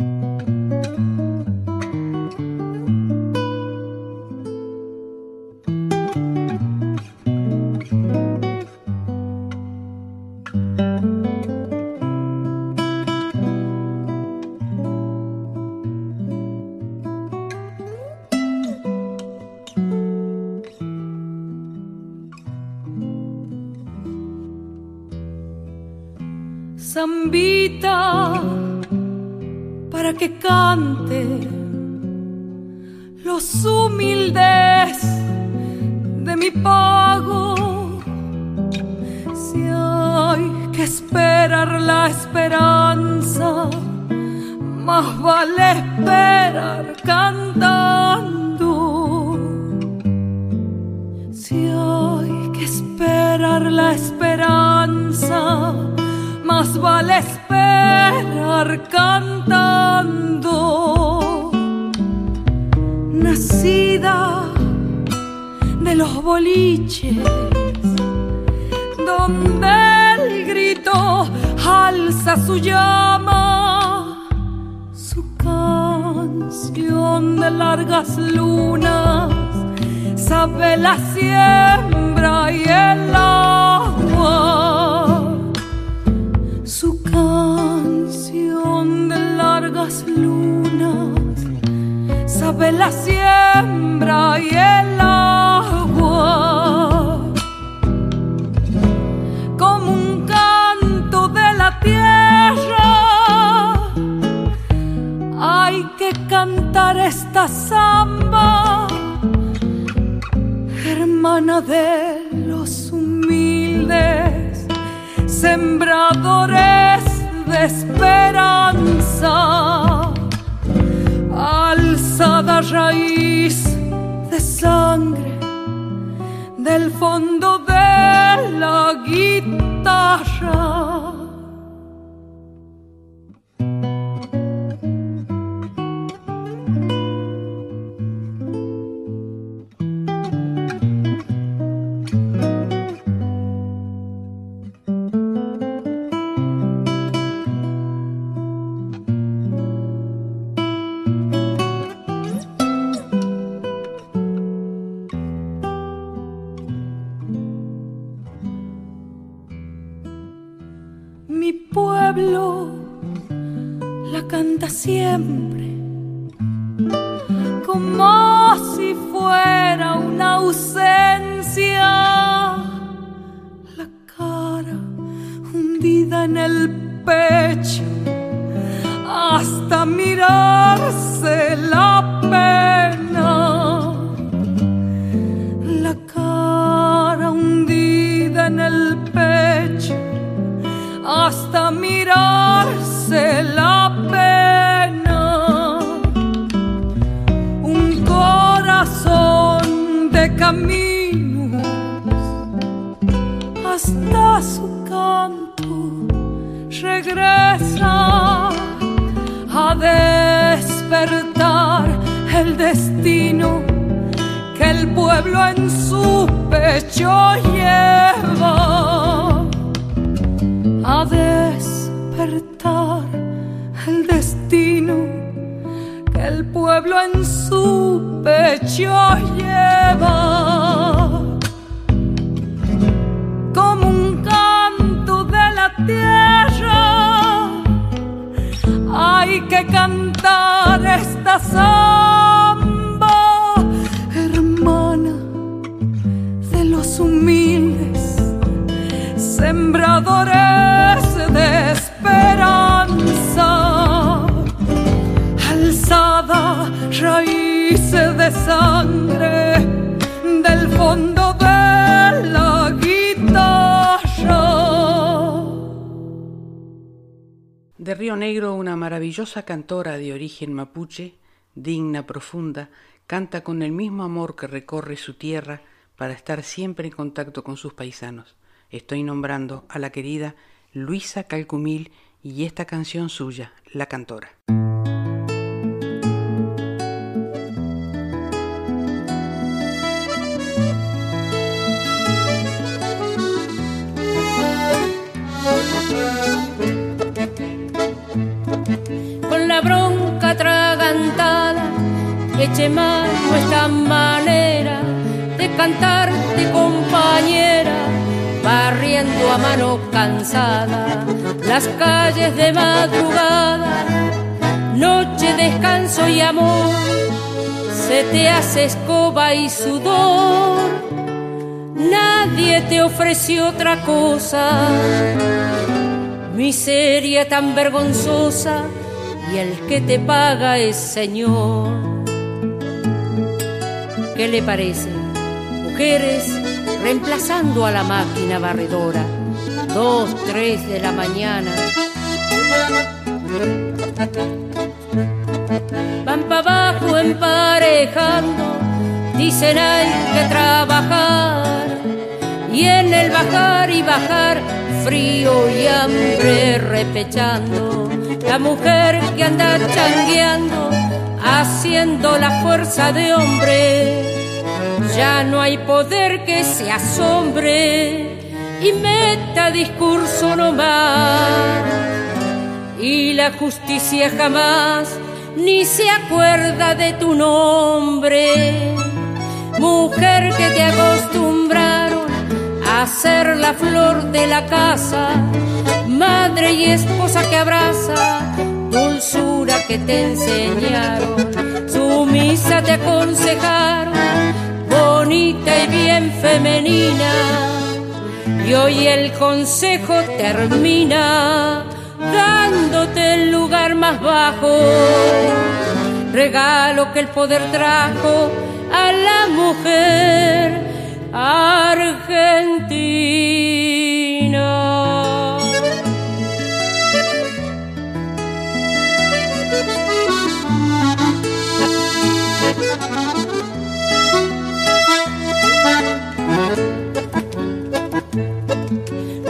Cantando. Nacida de los boliches, donde el grito alza su llama, su canción de largas lunas, sabe la siembra y el agua sabe la siembra y el agua. Como un canto de la tierra hay que cantar esta samba hermana de los humildes sembradores de esperanza, alzada raíz de sangre del fondo de la guitarra. En el pecho hasta mirarse el destino que el pueblo en su pecho lleva. A despertar el destino que el pueblo en su pecho lleva. Como un canto de la tierra hay que cantar esta samba De Río Negro, una maravillosa cantora de origen mapuche, digna, profunda, canta con el mismo amor que recorre su tierra para estar siempre en contacto con sus paisanos. Estoy nombrando a la querida Luisa Calcumil y esta canción suya, La Cantora. Eche mano esta manera de cantarte compañera barriendo a mano cansada las calles de madrugada, noche, descanso y amor, se te hace escoba y sudor, nadie te ofreció otra cosa, miseria tan vergonzosa y el que te paga es Señor. ¿Qué le parece? Mujeres reemplazando a la máquina barredora. Dos, tres de la mañana. Van para abajo emparejando, dicen hay que trabajar. Y en el bajar y bajar, frío y hambre repechando. La mujer que anda changueando, haciendo la fuerza de hombre ya no hay poder que se asombre y meta discurso no más. Y la justicia jamás ni se acuerda de tu nombre. Mujer que te acostumbraron ser la flor de la casa, madre y esposa que abraza, dulzura que te enseñaron, sumisa te aconsejaron bonita y bien femenina. Y hoy el consejo termina dándote el lugar más bajo. Regalo que el poder trajo a la mujer argentina.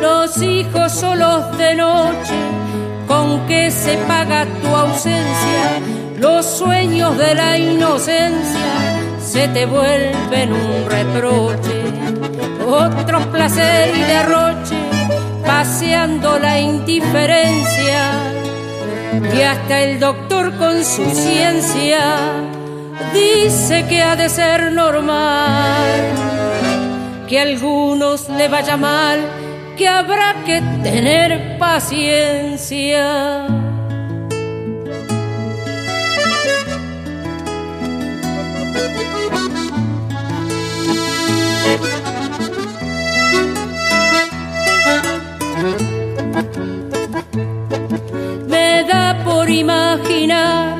Los hijos solos de noche, con que se paga tu ausencia, los sueños de la inocencia se te vuelven un reproche, otros placer y derroche, paseando la indiferencia, y hasta el doctor con su ciencia dice que ha de ser normal que a algunos le vaya mal, que habrá que tener paciencia. Me da por imaginar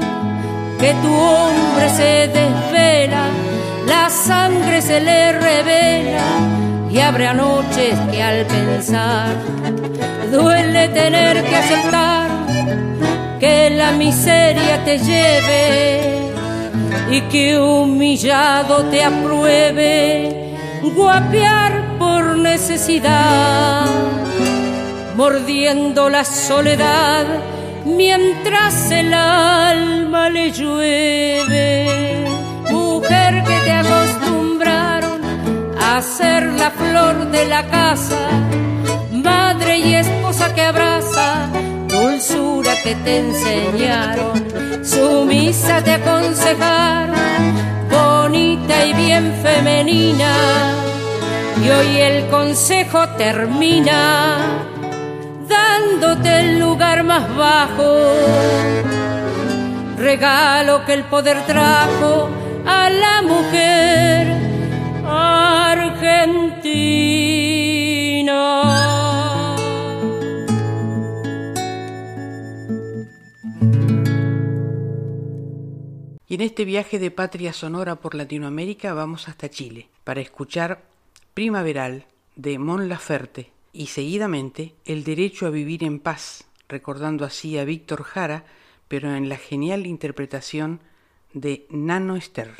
que tu hombre se desvela, la sangre se le revela y habrá noches que al pensar duele tener que aceptar que la miseria te lleve y que humillado te apruebe guapear por necesidad, mordiendo la soledad mientras el alma le llueve. Mujer que te ser la flor de la casa, madre y esposa que abraza, que te enseñaron, sumisa te aconsejaron, bonita y bien femenina. Y hoy el consejo termina dándote el lugar más bajo, regalo que el poder trajo a la mujer Argentina. Y en este viaje de patria sonora por Latinoamérica vamos hasta Chile para escuchar Primaveral de Mon Laferte y seguidamente El derecho a vivir en paz, recordando así a Víctor Jara, pero en la genial interpretación de Nano Esther.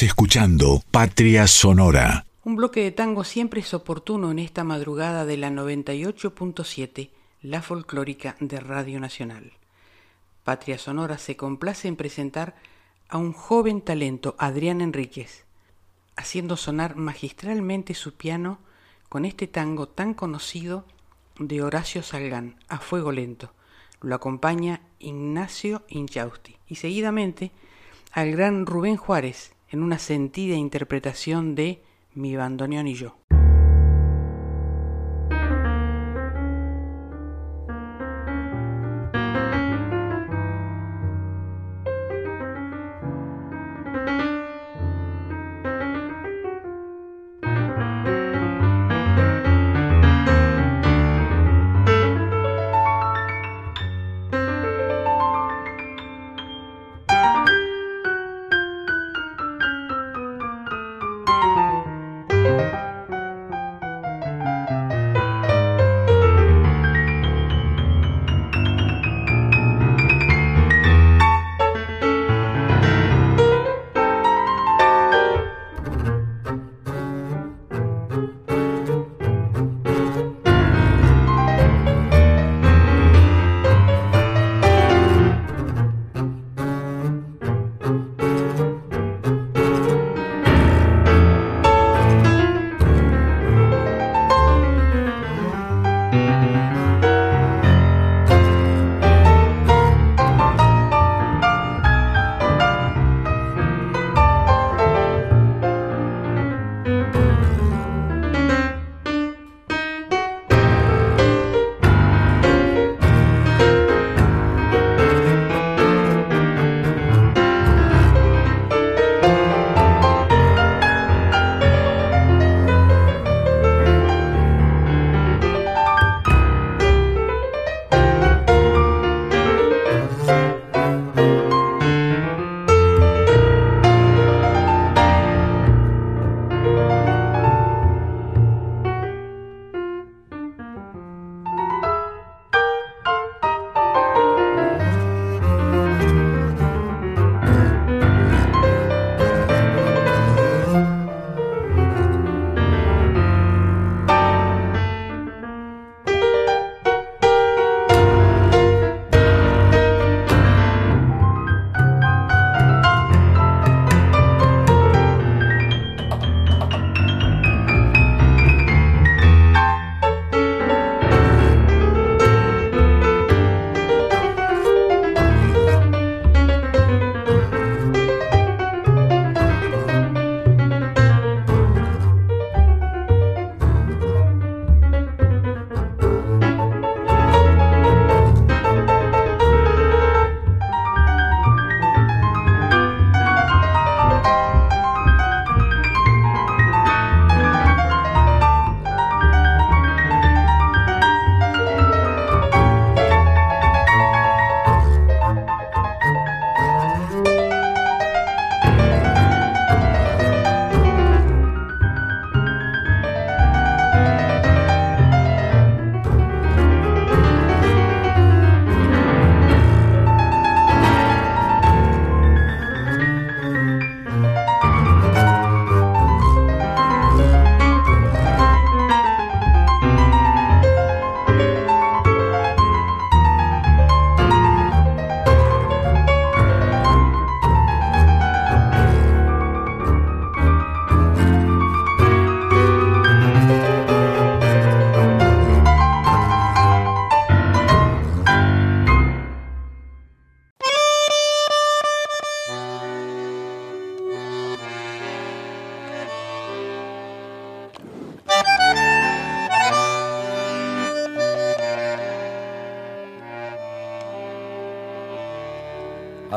Escuchando Patria Sonora. Un bloque de tango siempre es oportuno en esta madrugada de la 98.7, la folclórica de Radio Nacional. Patria Sonora se complace en presentar a un joven talento, Adrián Enríquez, haciendo sonar magistralmente su piano con este tango tan conocido de Horacio Salgán, a fuego lento. Lo acompaña Ignacio Inchausti. Y seguidamente al gran Rubén Juárez, en una sentida interpretación de mi bandoneón y yo.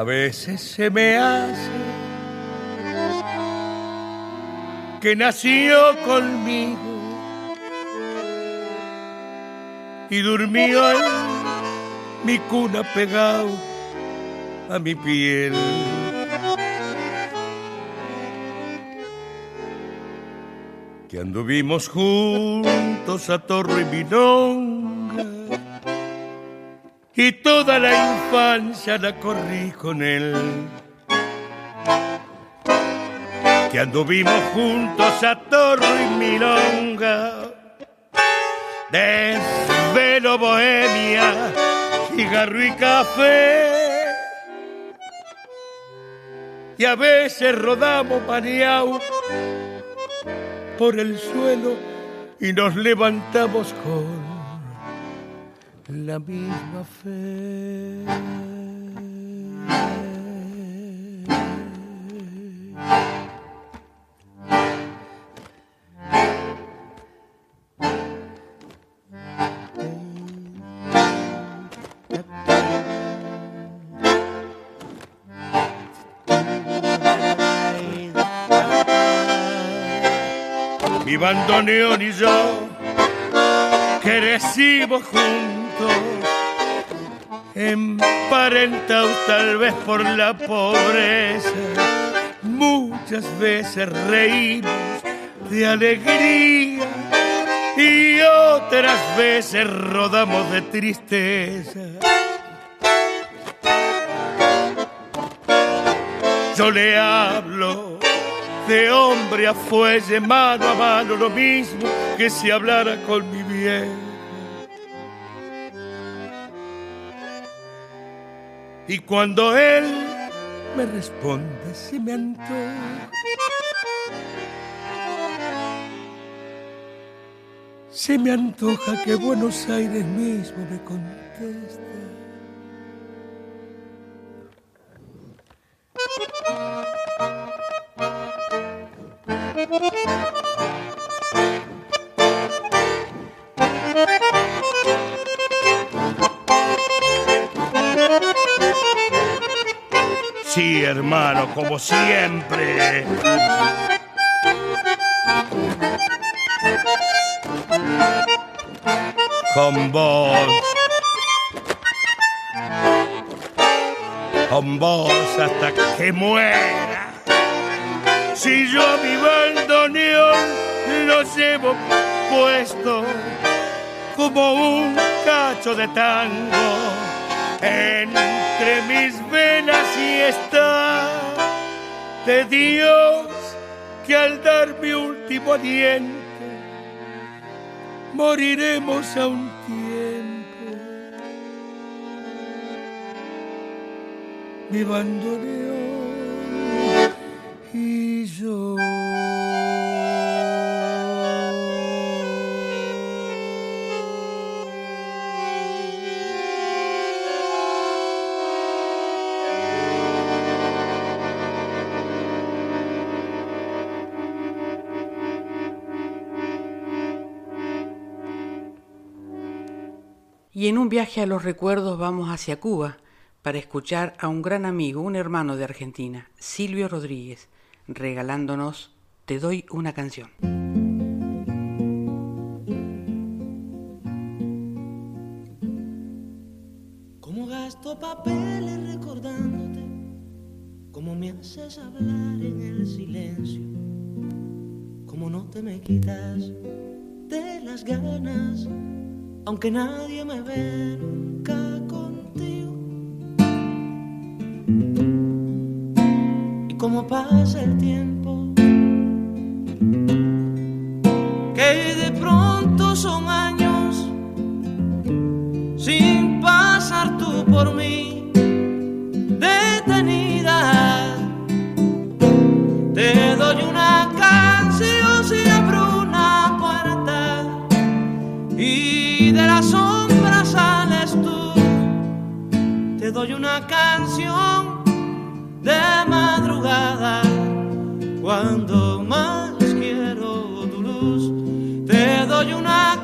Veces se me hace que nació conmigo y durmió en mi cuna pegado a mi piel. Que anduvimos juntos a Torre y y toda la infancia la corrí con él. Que anduvimos juntos a Torre y Milonga, desvelo bohemia, cigarro y café. Y a veces rodamos paneados por el suelo y nos levantamos con la misma fe. Mi bandoneón y yo crecimos juntos, emparentados tal vez por la pobreza. Muchas veces reímos de alegría y otras veces rodamos de tristeza. Yo le hablo de hombre a fuelle, mano a mano, lo mismo que si hablara con mi bien. Y cuando él me responde, si me antoja, se me antoja que Buenos Aires mismo me conteste. Sí, hermano, como siempre. Con vos. Con vos hasta que muera. Si yo mi bandoneón lo llevo puesto como un cacho de tango entre mis venas y está de Dios que al dar mi último aliento moriremos a un tiempo. Mi bandoneón y yo. Y en un viaje a los recuerdos vamos hacia Cuba para escuchar a un gran amigo, un hermano de Argentina, Silvio Rodríguez, regalándonos Te doy una canción. Como gasto papeles recordándote, como me haces hablar en el silencio, como no te me quitas de las ganas aunque nadie me ve nunca contigo. Y como pasa el tiempo, que de pronto son años sin pasar tú por mí de la sombra sales tú. Te doy una canción de madrugada cuando más quiero tu luz. Te doy una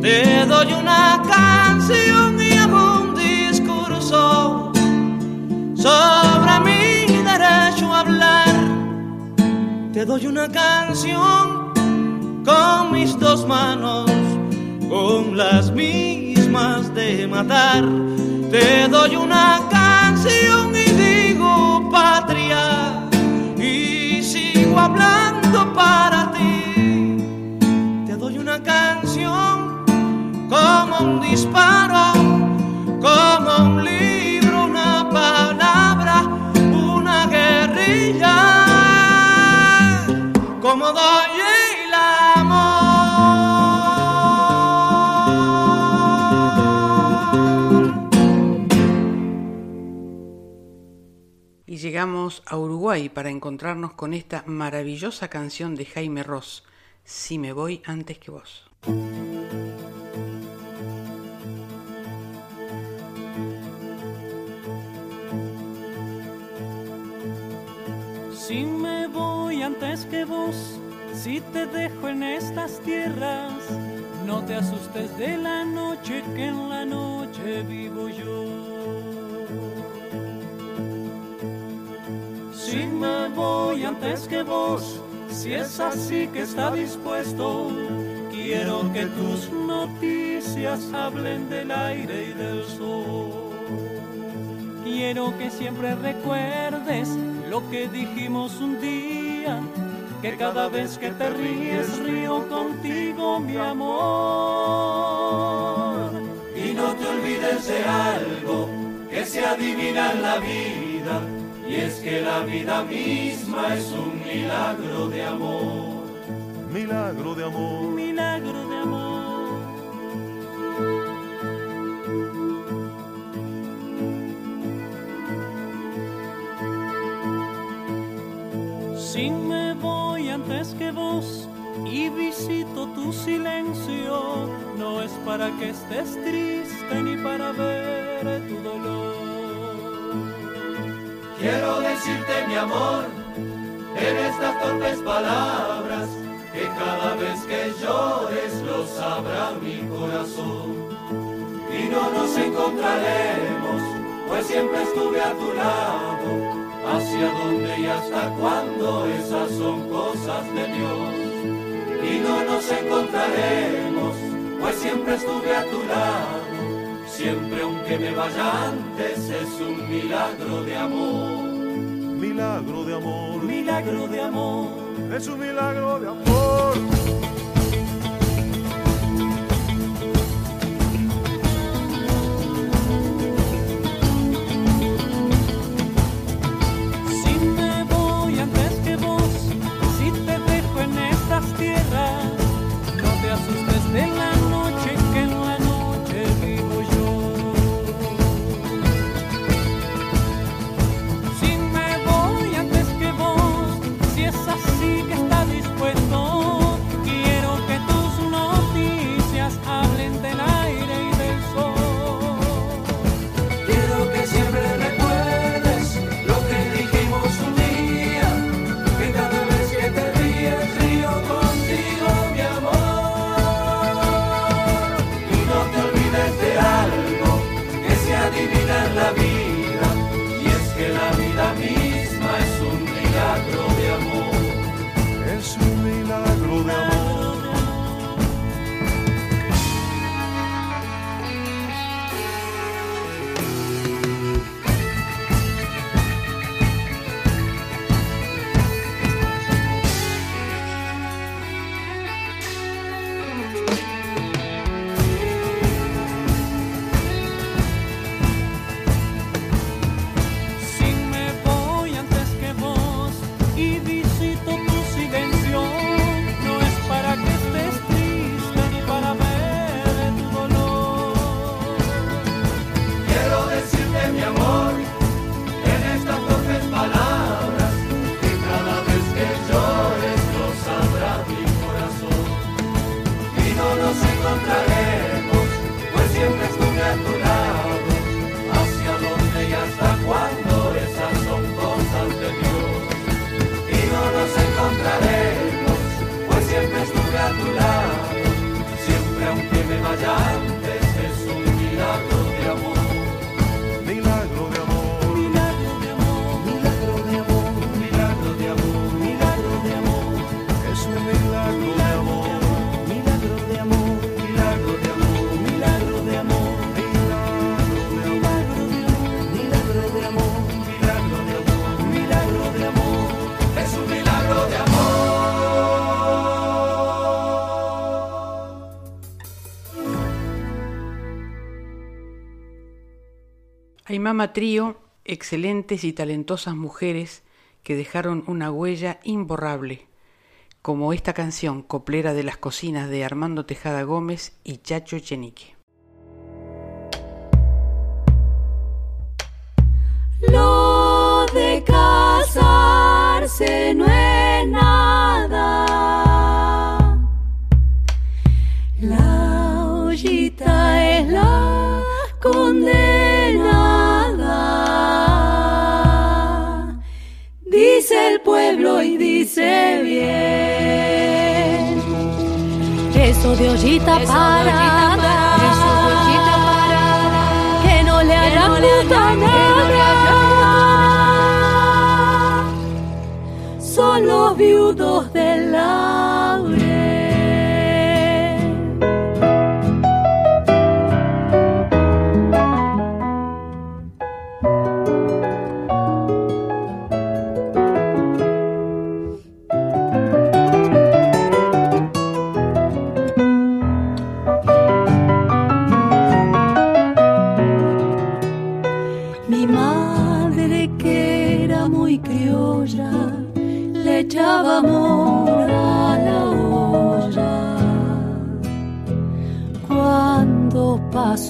Te doy una canción y hago un discurso sobre mi derecho a hablar. Te doy una canción con mis dos manos, con las mismas de matar. Te doy una canción y digo patria y sigo hablando para ti. Como un disparo, como un libro, una palabra, una guerrilla, como doy el amor. Y llegamos a Uruguay para encontrarnos con esta maravillosa canción de Jaime Ross, Si me voy antes que vos. Si me voy antes que vos, si te dejo en estas tierras, no te asustes de la noche que en la noche vivo yo. Si me voy antes que vos, si es así que está dispuesto, quiero que tus noticias hablen del aire y del sol. Quiero que siempre recuerdes lo que dijimos un día, que cada vez que te ríes río contigo, mi amor. Y no te olvides de algo que se adivina en la vida, y es que la vida misma es un milagro de amor. Milagro de amor. Milagro de amor. Si me voy antes que vos y visito tu silencio, no es para que estés triste ni para ver tu dolor. Quiero decirte mi amor en estas torpes palabras, que cada vez que llores lo sabrá mi corazón. Y no nos encontraremos, pues siempre estuve a tu lado hacia dónde y hasta cuándo, esas son cosas de Dios. Y no nos encontraremos, pues siempre estuve a tu lado, siempre aunque me vaya antes, es un milagro de amor. Milagro de amor. Milagro de amor. Es un milagro de amor. Aymama Trío, excelentes y talentosas mujeres que dejaron una huella imborrable, como esta canción coplera de las cocinas de Armando Tejada Gómez y Chacho Chenique. Lo de no es nada. Pueblo y dice bien. Eso de ollita parada. Eso de ollita parada. Que no le hará puta nada. Son los viudos del laurel.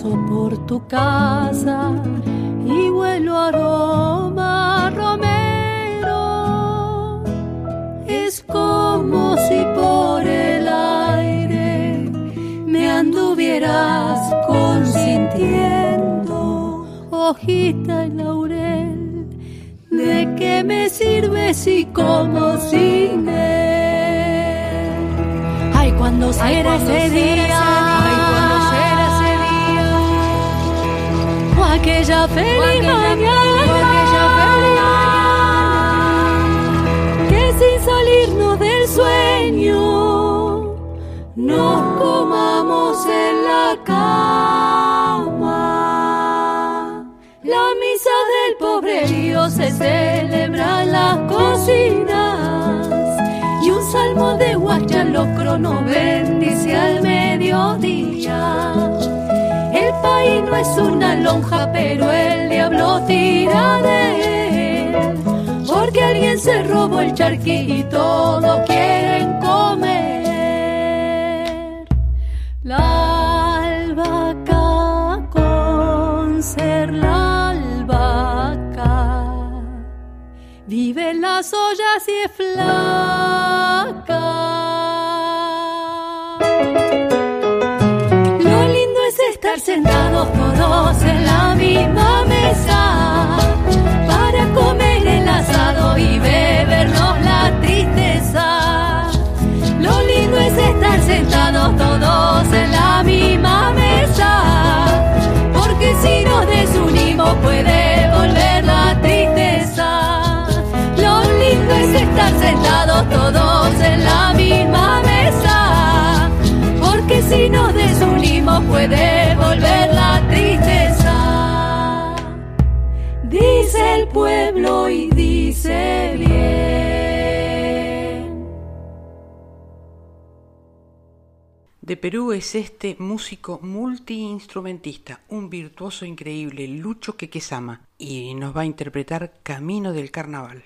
Paso por tu casa y huelo aroma romero, es como si por el aire me anduvieras consintiendo, hojita y laurel. ¿De qué me sirve si como sin él? Ay, cuando será ese día, aquella feliz mañana, que sin salirnos del sueño, nos comamos en la cama. La misa del pobrerío se celebra en las cocinas y un salmo de Huachalocro bendice al mediodía. El país no es una lonja, pero el diablo tira de él, porque alguien se robó el charqui y todos quieren comer. La albahaca con ser la albahaca vive las ollas y es flaca. Sentados todos en la misma mesa para comer el asado y bebernos la tristeza. Lo lindo es estar sentados todos en la misma mesa, porque si nos desunimos puede volver la tristeza. Lo lindo es estar sentados todos en la misma mesa, si nos desunimos puede volver la tristeza. Dice el pueblo y dice bien. De Perú es este músico multiinstrumentista, un virtuoso increíble, Lucho Quequesama, y nos va a interpretar Camino del Carnaval.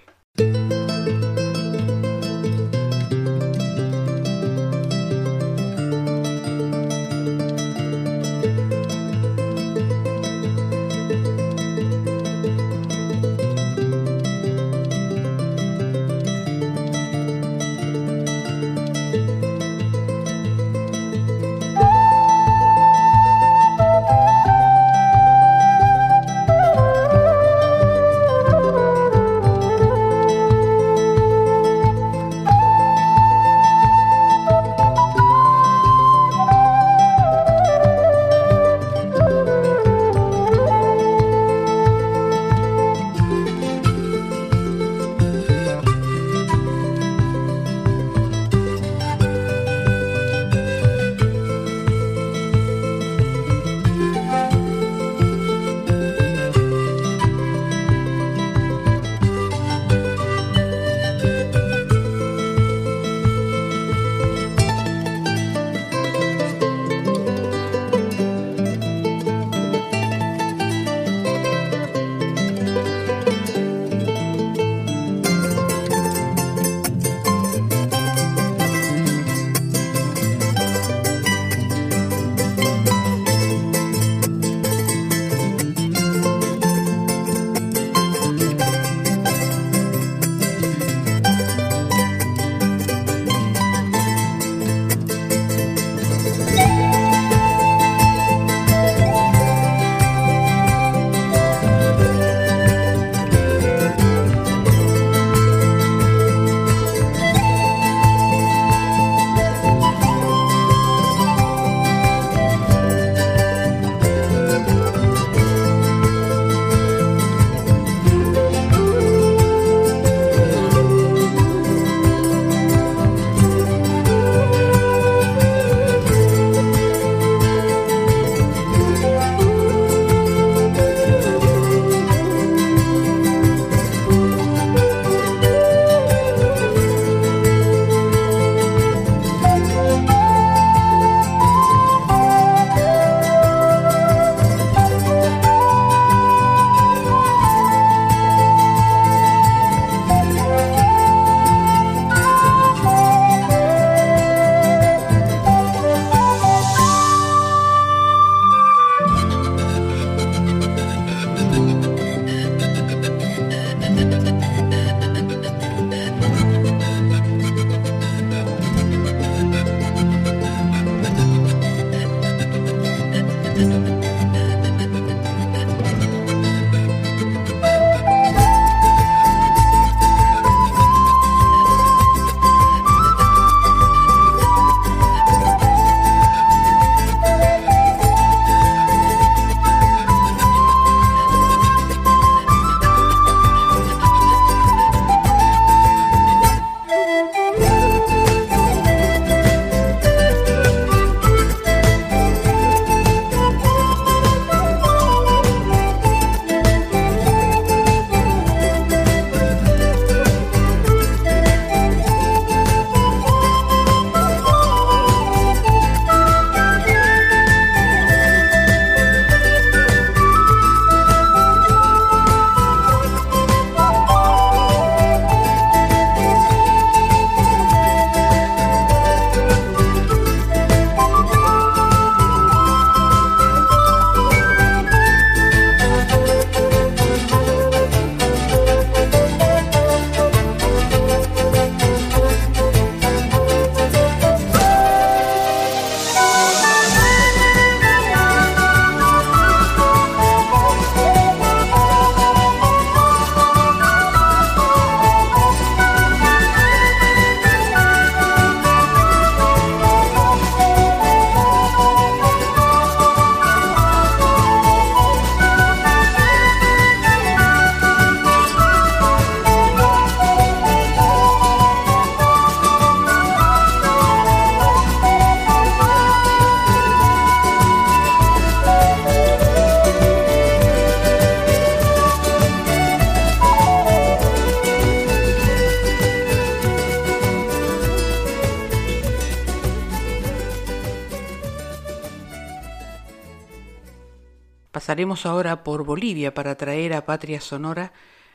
Pasaremos ahora por Bolivia para traer a Patria Sonora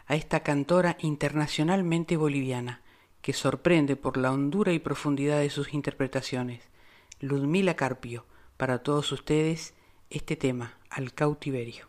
a esta cantora internacionalmente boliviana, que sorprende por la hondura y profundidad de sus interpretaciones. Ludmila Carpio, para todos ustedes, este tema, Al cautiverio.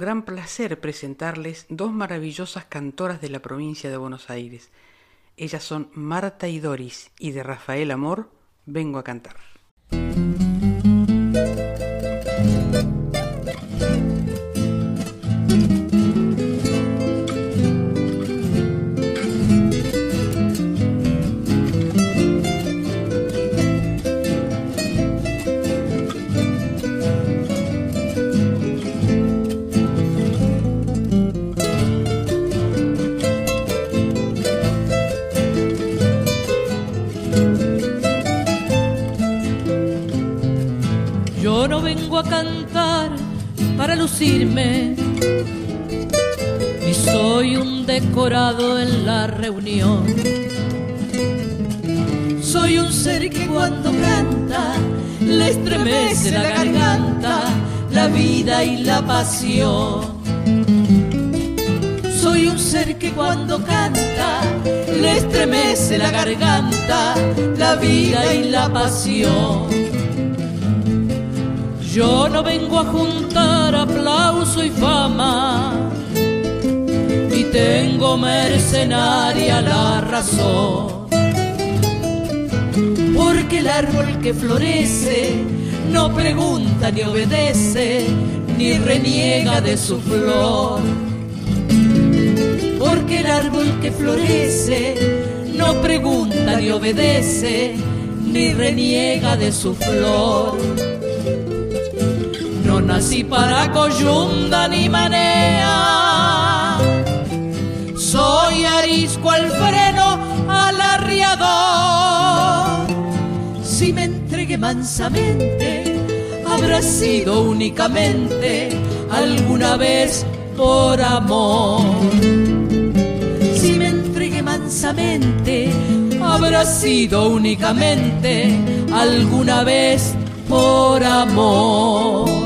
Gran placer presentarles dos maravillosas cantoras de la provincia de Buenos Aires. Ellas son Marta y Doris y de Rafael Amor vengo a cantar. Cantar para lucirme. Y soy un decorado en la reunión. Soy un ser que cuando canta le estremece la garganta, la vida y la pasión. Soy un ser que cuando canta le estremece la garganta, la vida y la pasión. Yo no vengo a juntar aplauso y fama, y tengo mercenaria la razón. Porque el árbol que florece no pregunta ni obedece, ni reniega de su flor. Porque el árbol que florece no pregunta ni obedece, ni reniega de su flor nací para coyunda ni manea. Soy arisco al freno, al arriador. Si me entregué mansamente, habrá sido únicamente alguna vez por amor. Si me entregué mansamente, habrá sido únicamente alguna vez por amor.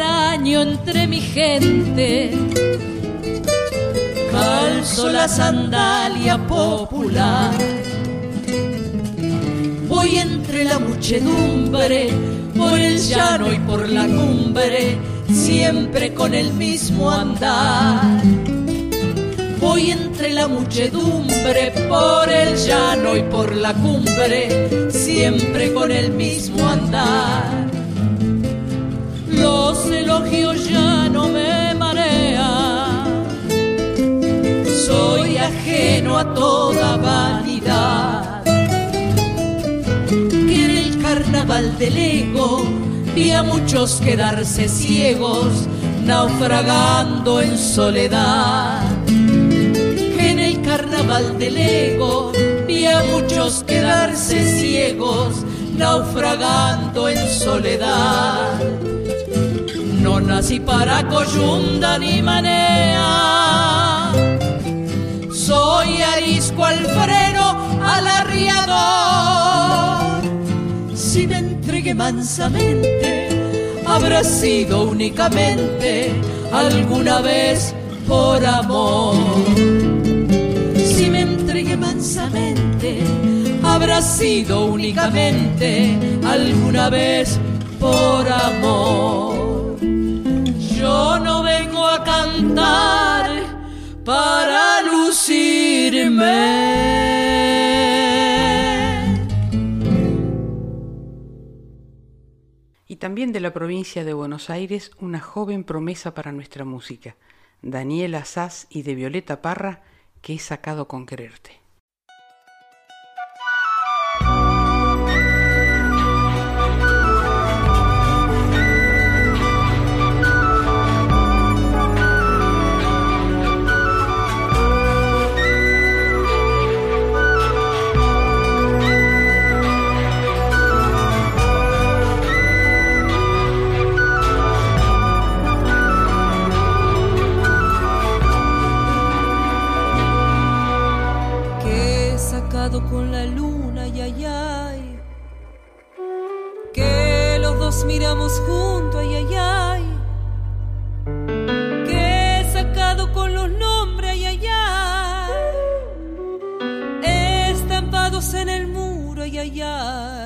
Entre mi gente. Calzo la sandalia popular. Voy entre la muchedumbre, por el llano y por la cumbre, siempre con el mismo andar. Voy entre la muchedumbre, por el llano y por la cumbre, siempre con el mismo andar ya no me marean. Soy ajeno a toda vanidad. Que en el carnaval del ego vi a muchos quedarse ciegos, naufragando en soledad. Que en el carnaval del ego vi a muchos quedarse ciegos, naufragando en soledad nací para coyunda ni manea. Soy arisco al freno, al arriador. Si me entregué mansamente, habrá sido únicamente alguna vez por amor. Si me entregué mansamente, habrá sido únicamente alguna vez por amor. Yo no vengo a cantar para lucirme. Y también de la provincia de Buenos Aires, una joven promesa para nuestra música, Daniela Sass y de Violeta Parra, que he sacado con quererte. yeah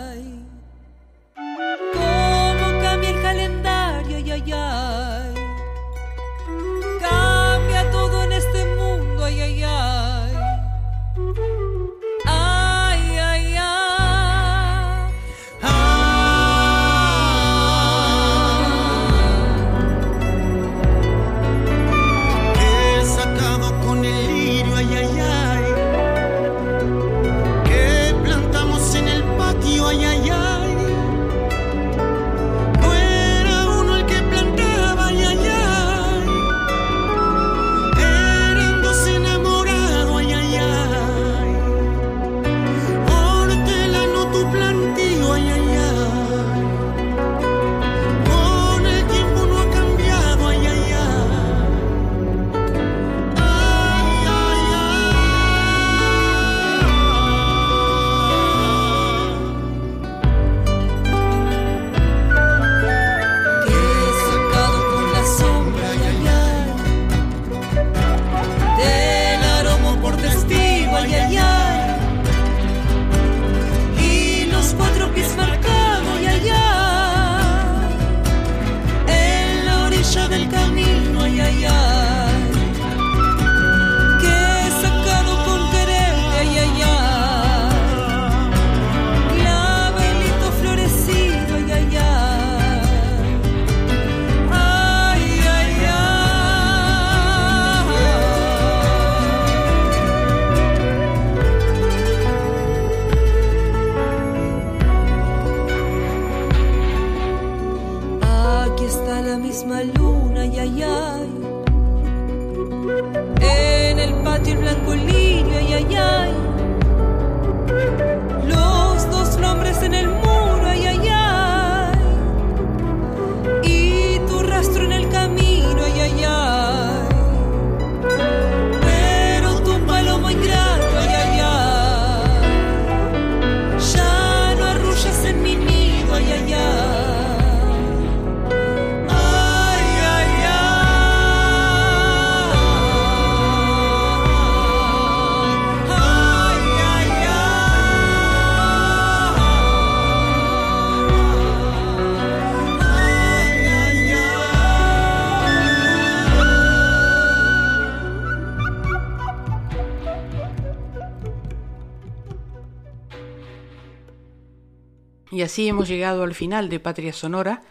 Y así hemos llegado al final de Patria Sonora.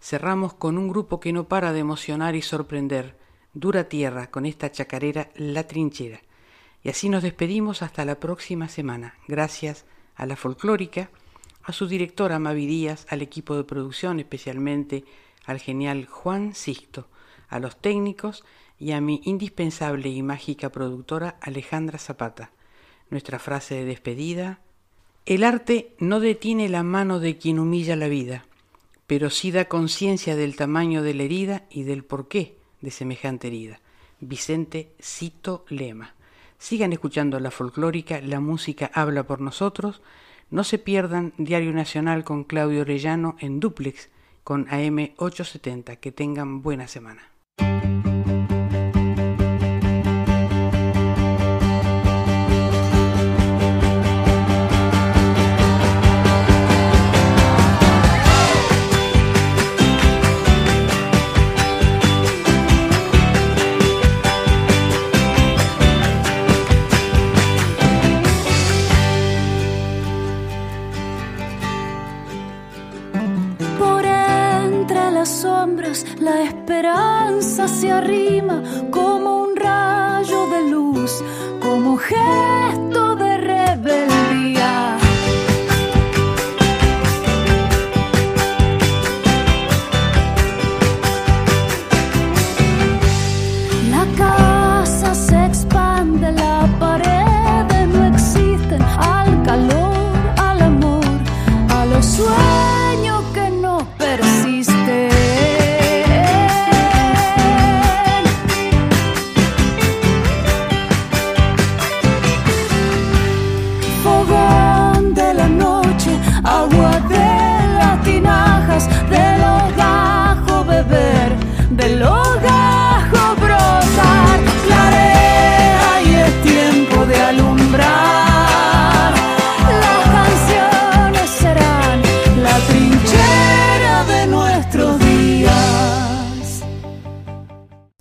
Cerramos con un grupo que no para de emocionar y sorprender. Dura Tierra con esta chacarera La Trinchera. Y así nos despedimos hasta la próxima semana. Gracias a la folclórica, a su directora Mavi Díaz, al equipo de producción, especialmente al genial Juan Sixto, a los técnicos y a mi indispensable y mágica productora Alejandra Zapata. Nuestra frase de despedida. El arte no detiene la mano de quien humilla la vida, pero sí da conciencia del tamaño de la herida y del porqué de semejante herida. Vicente Cito Lema. Sigan escuchando la folclórica, la música habla por nosotros. No se pierdan Diario Nacional con Claudio Orellano en duplex con AM 870. Que tengan buena semana. Entre las sombras la esperanza se arrima como un rayo de luz, como gesto de rebeldía.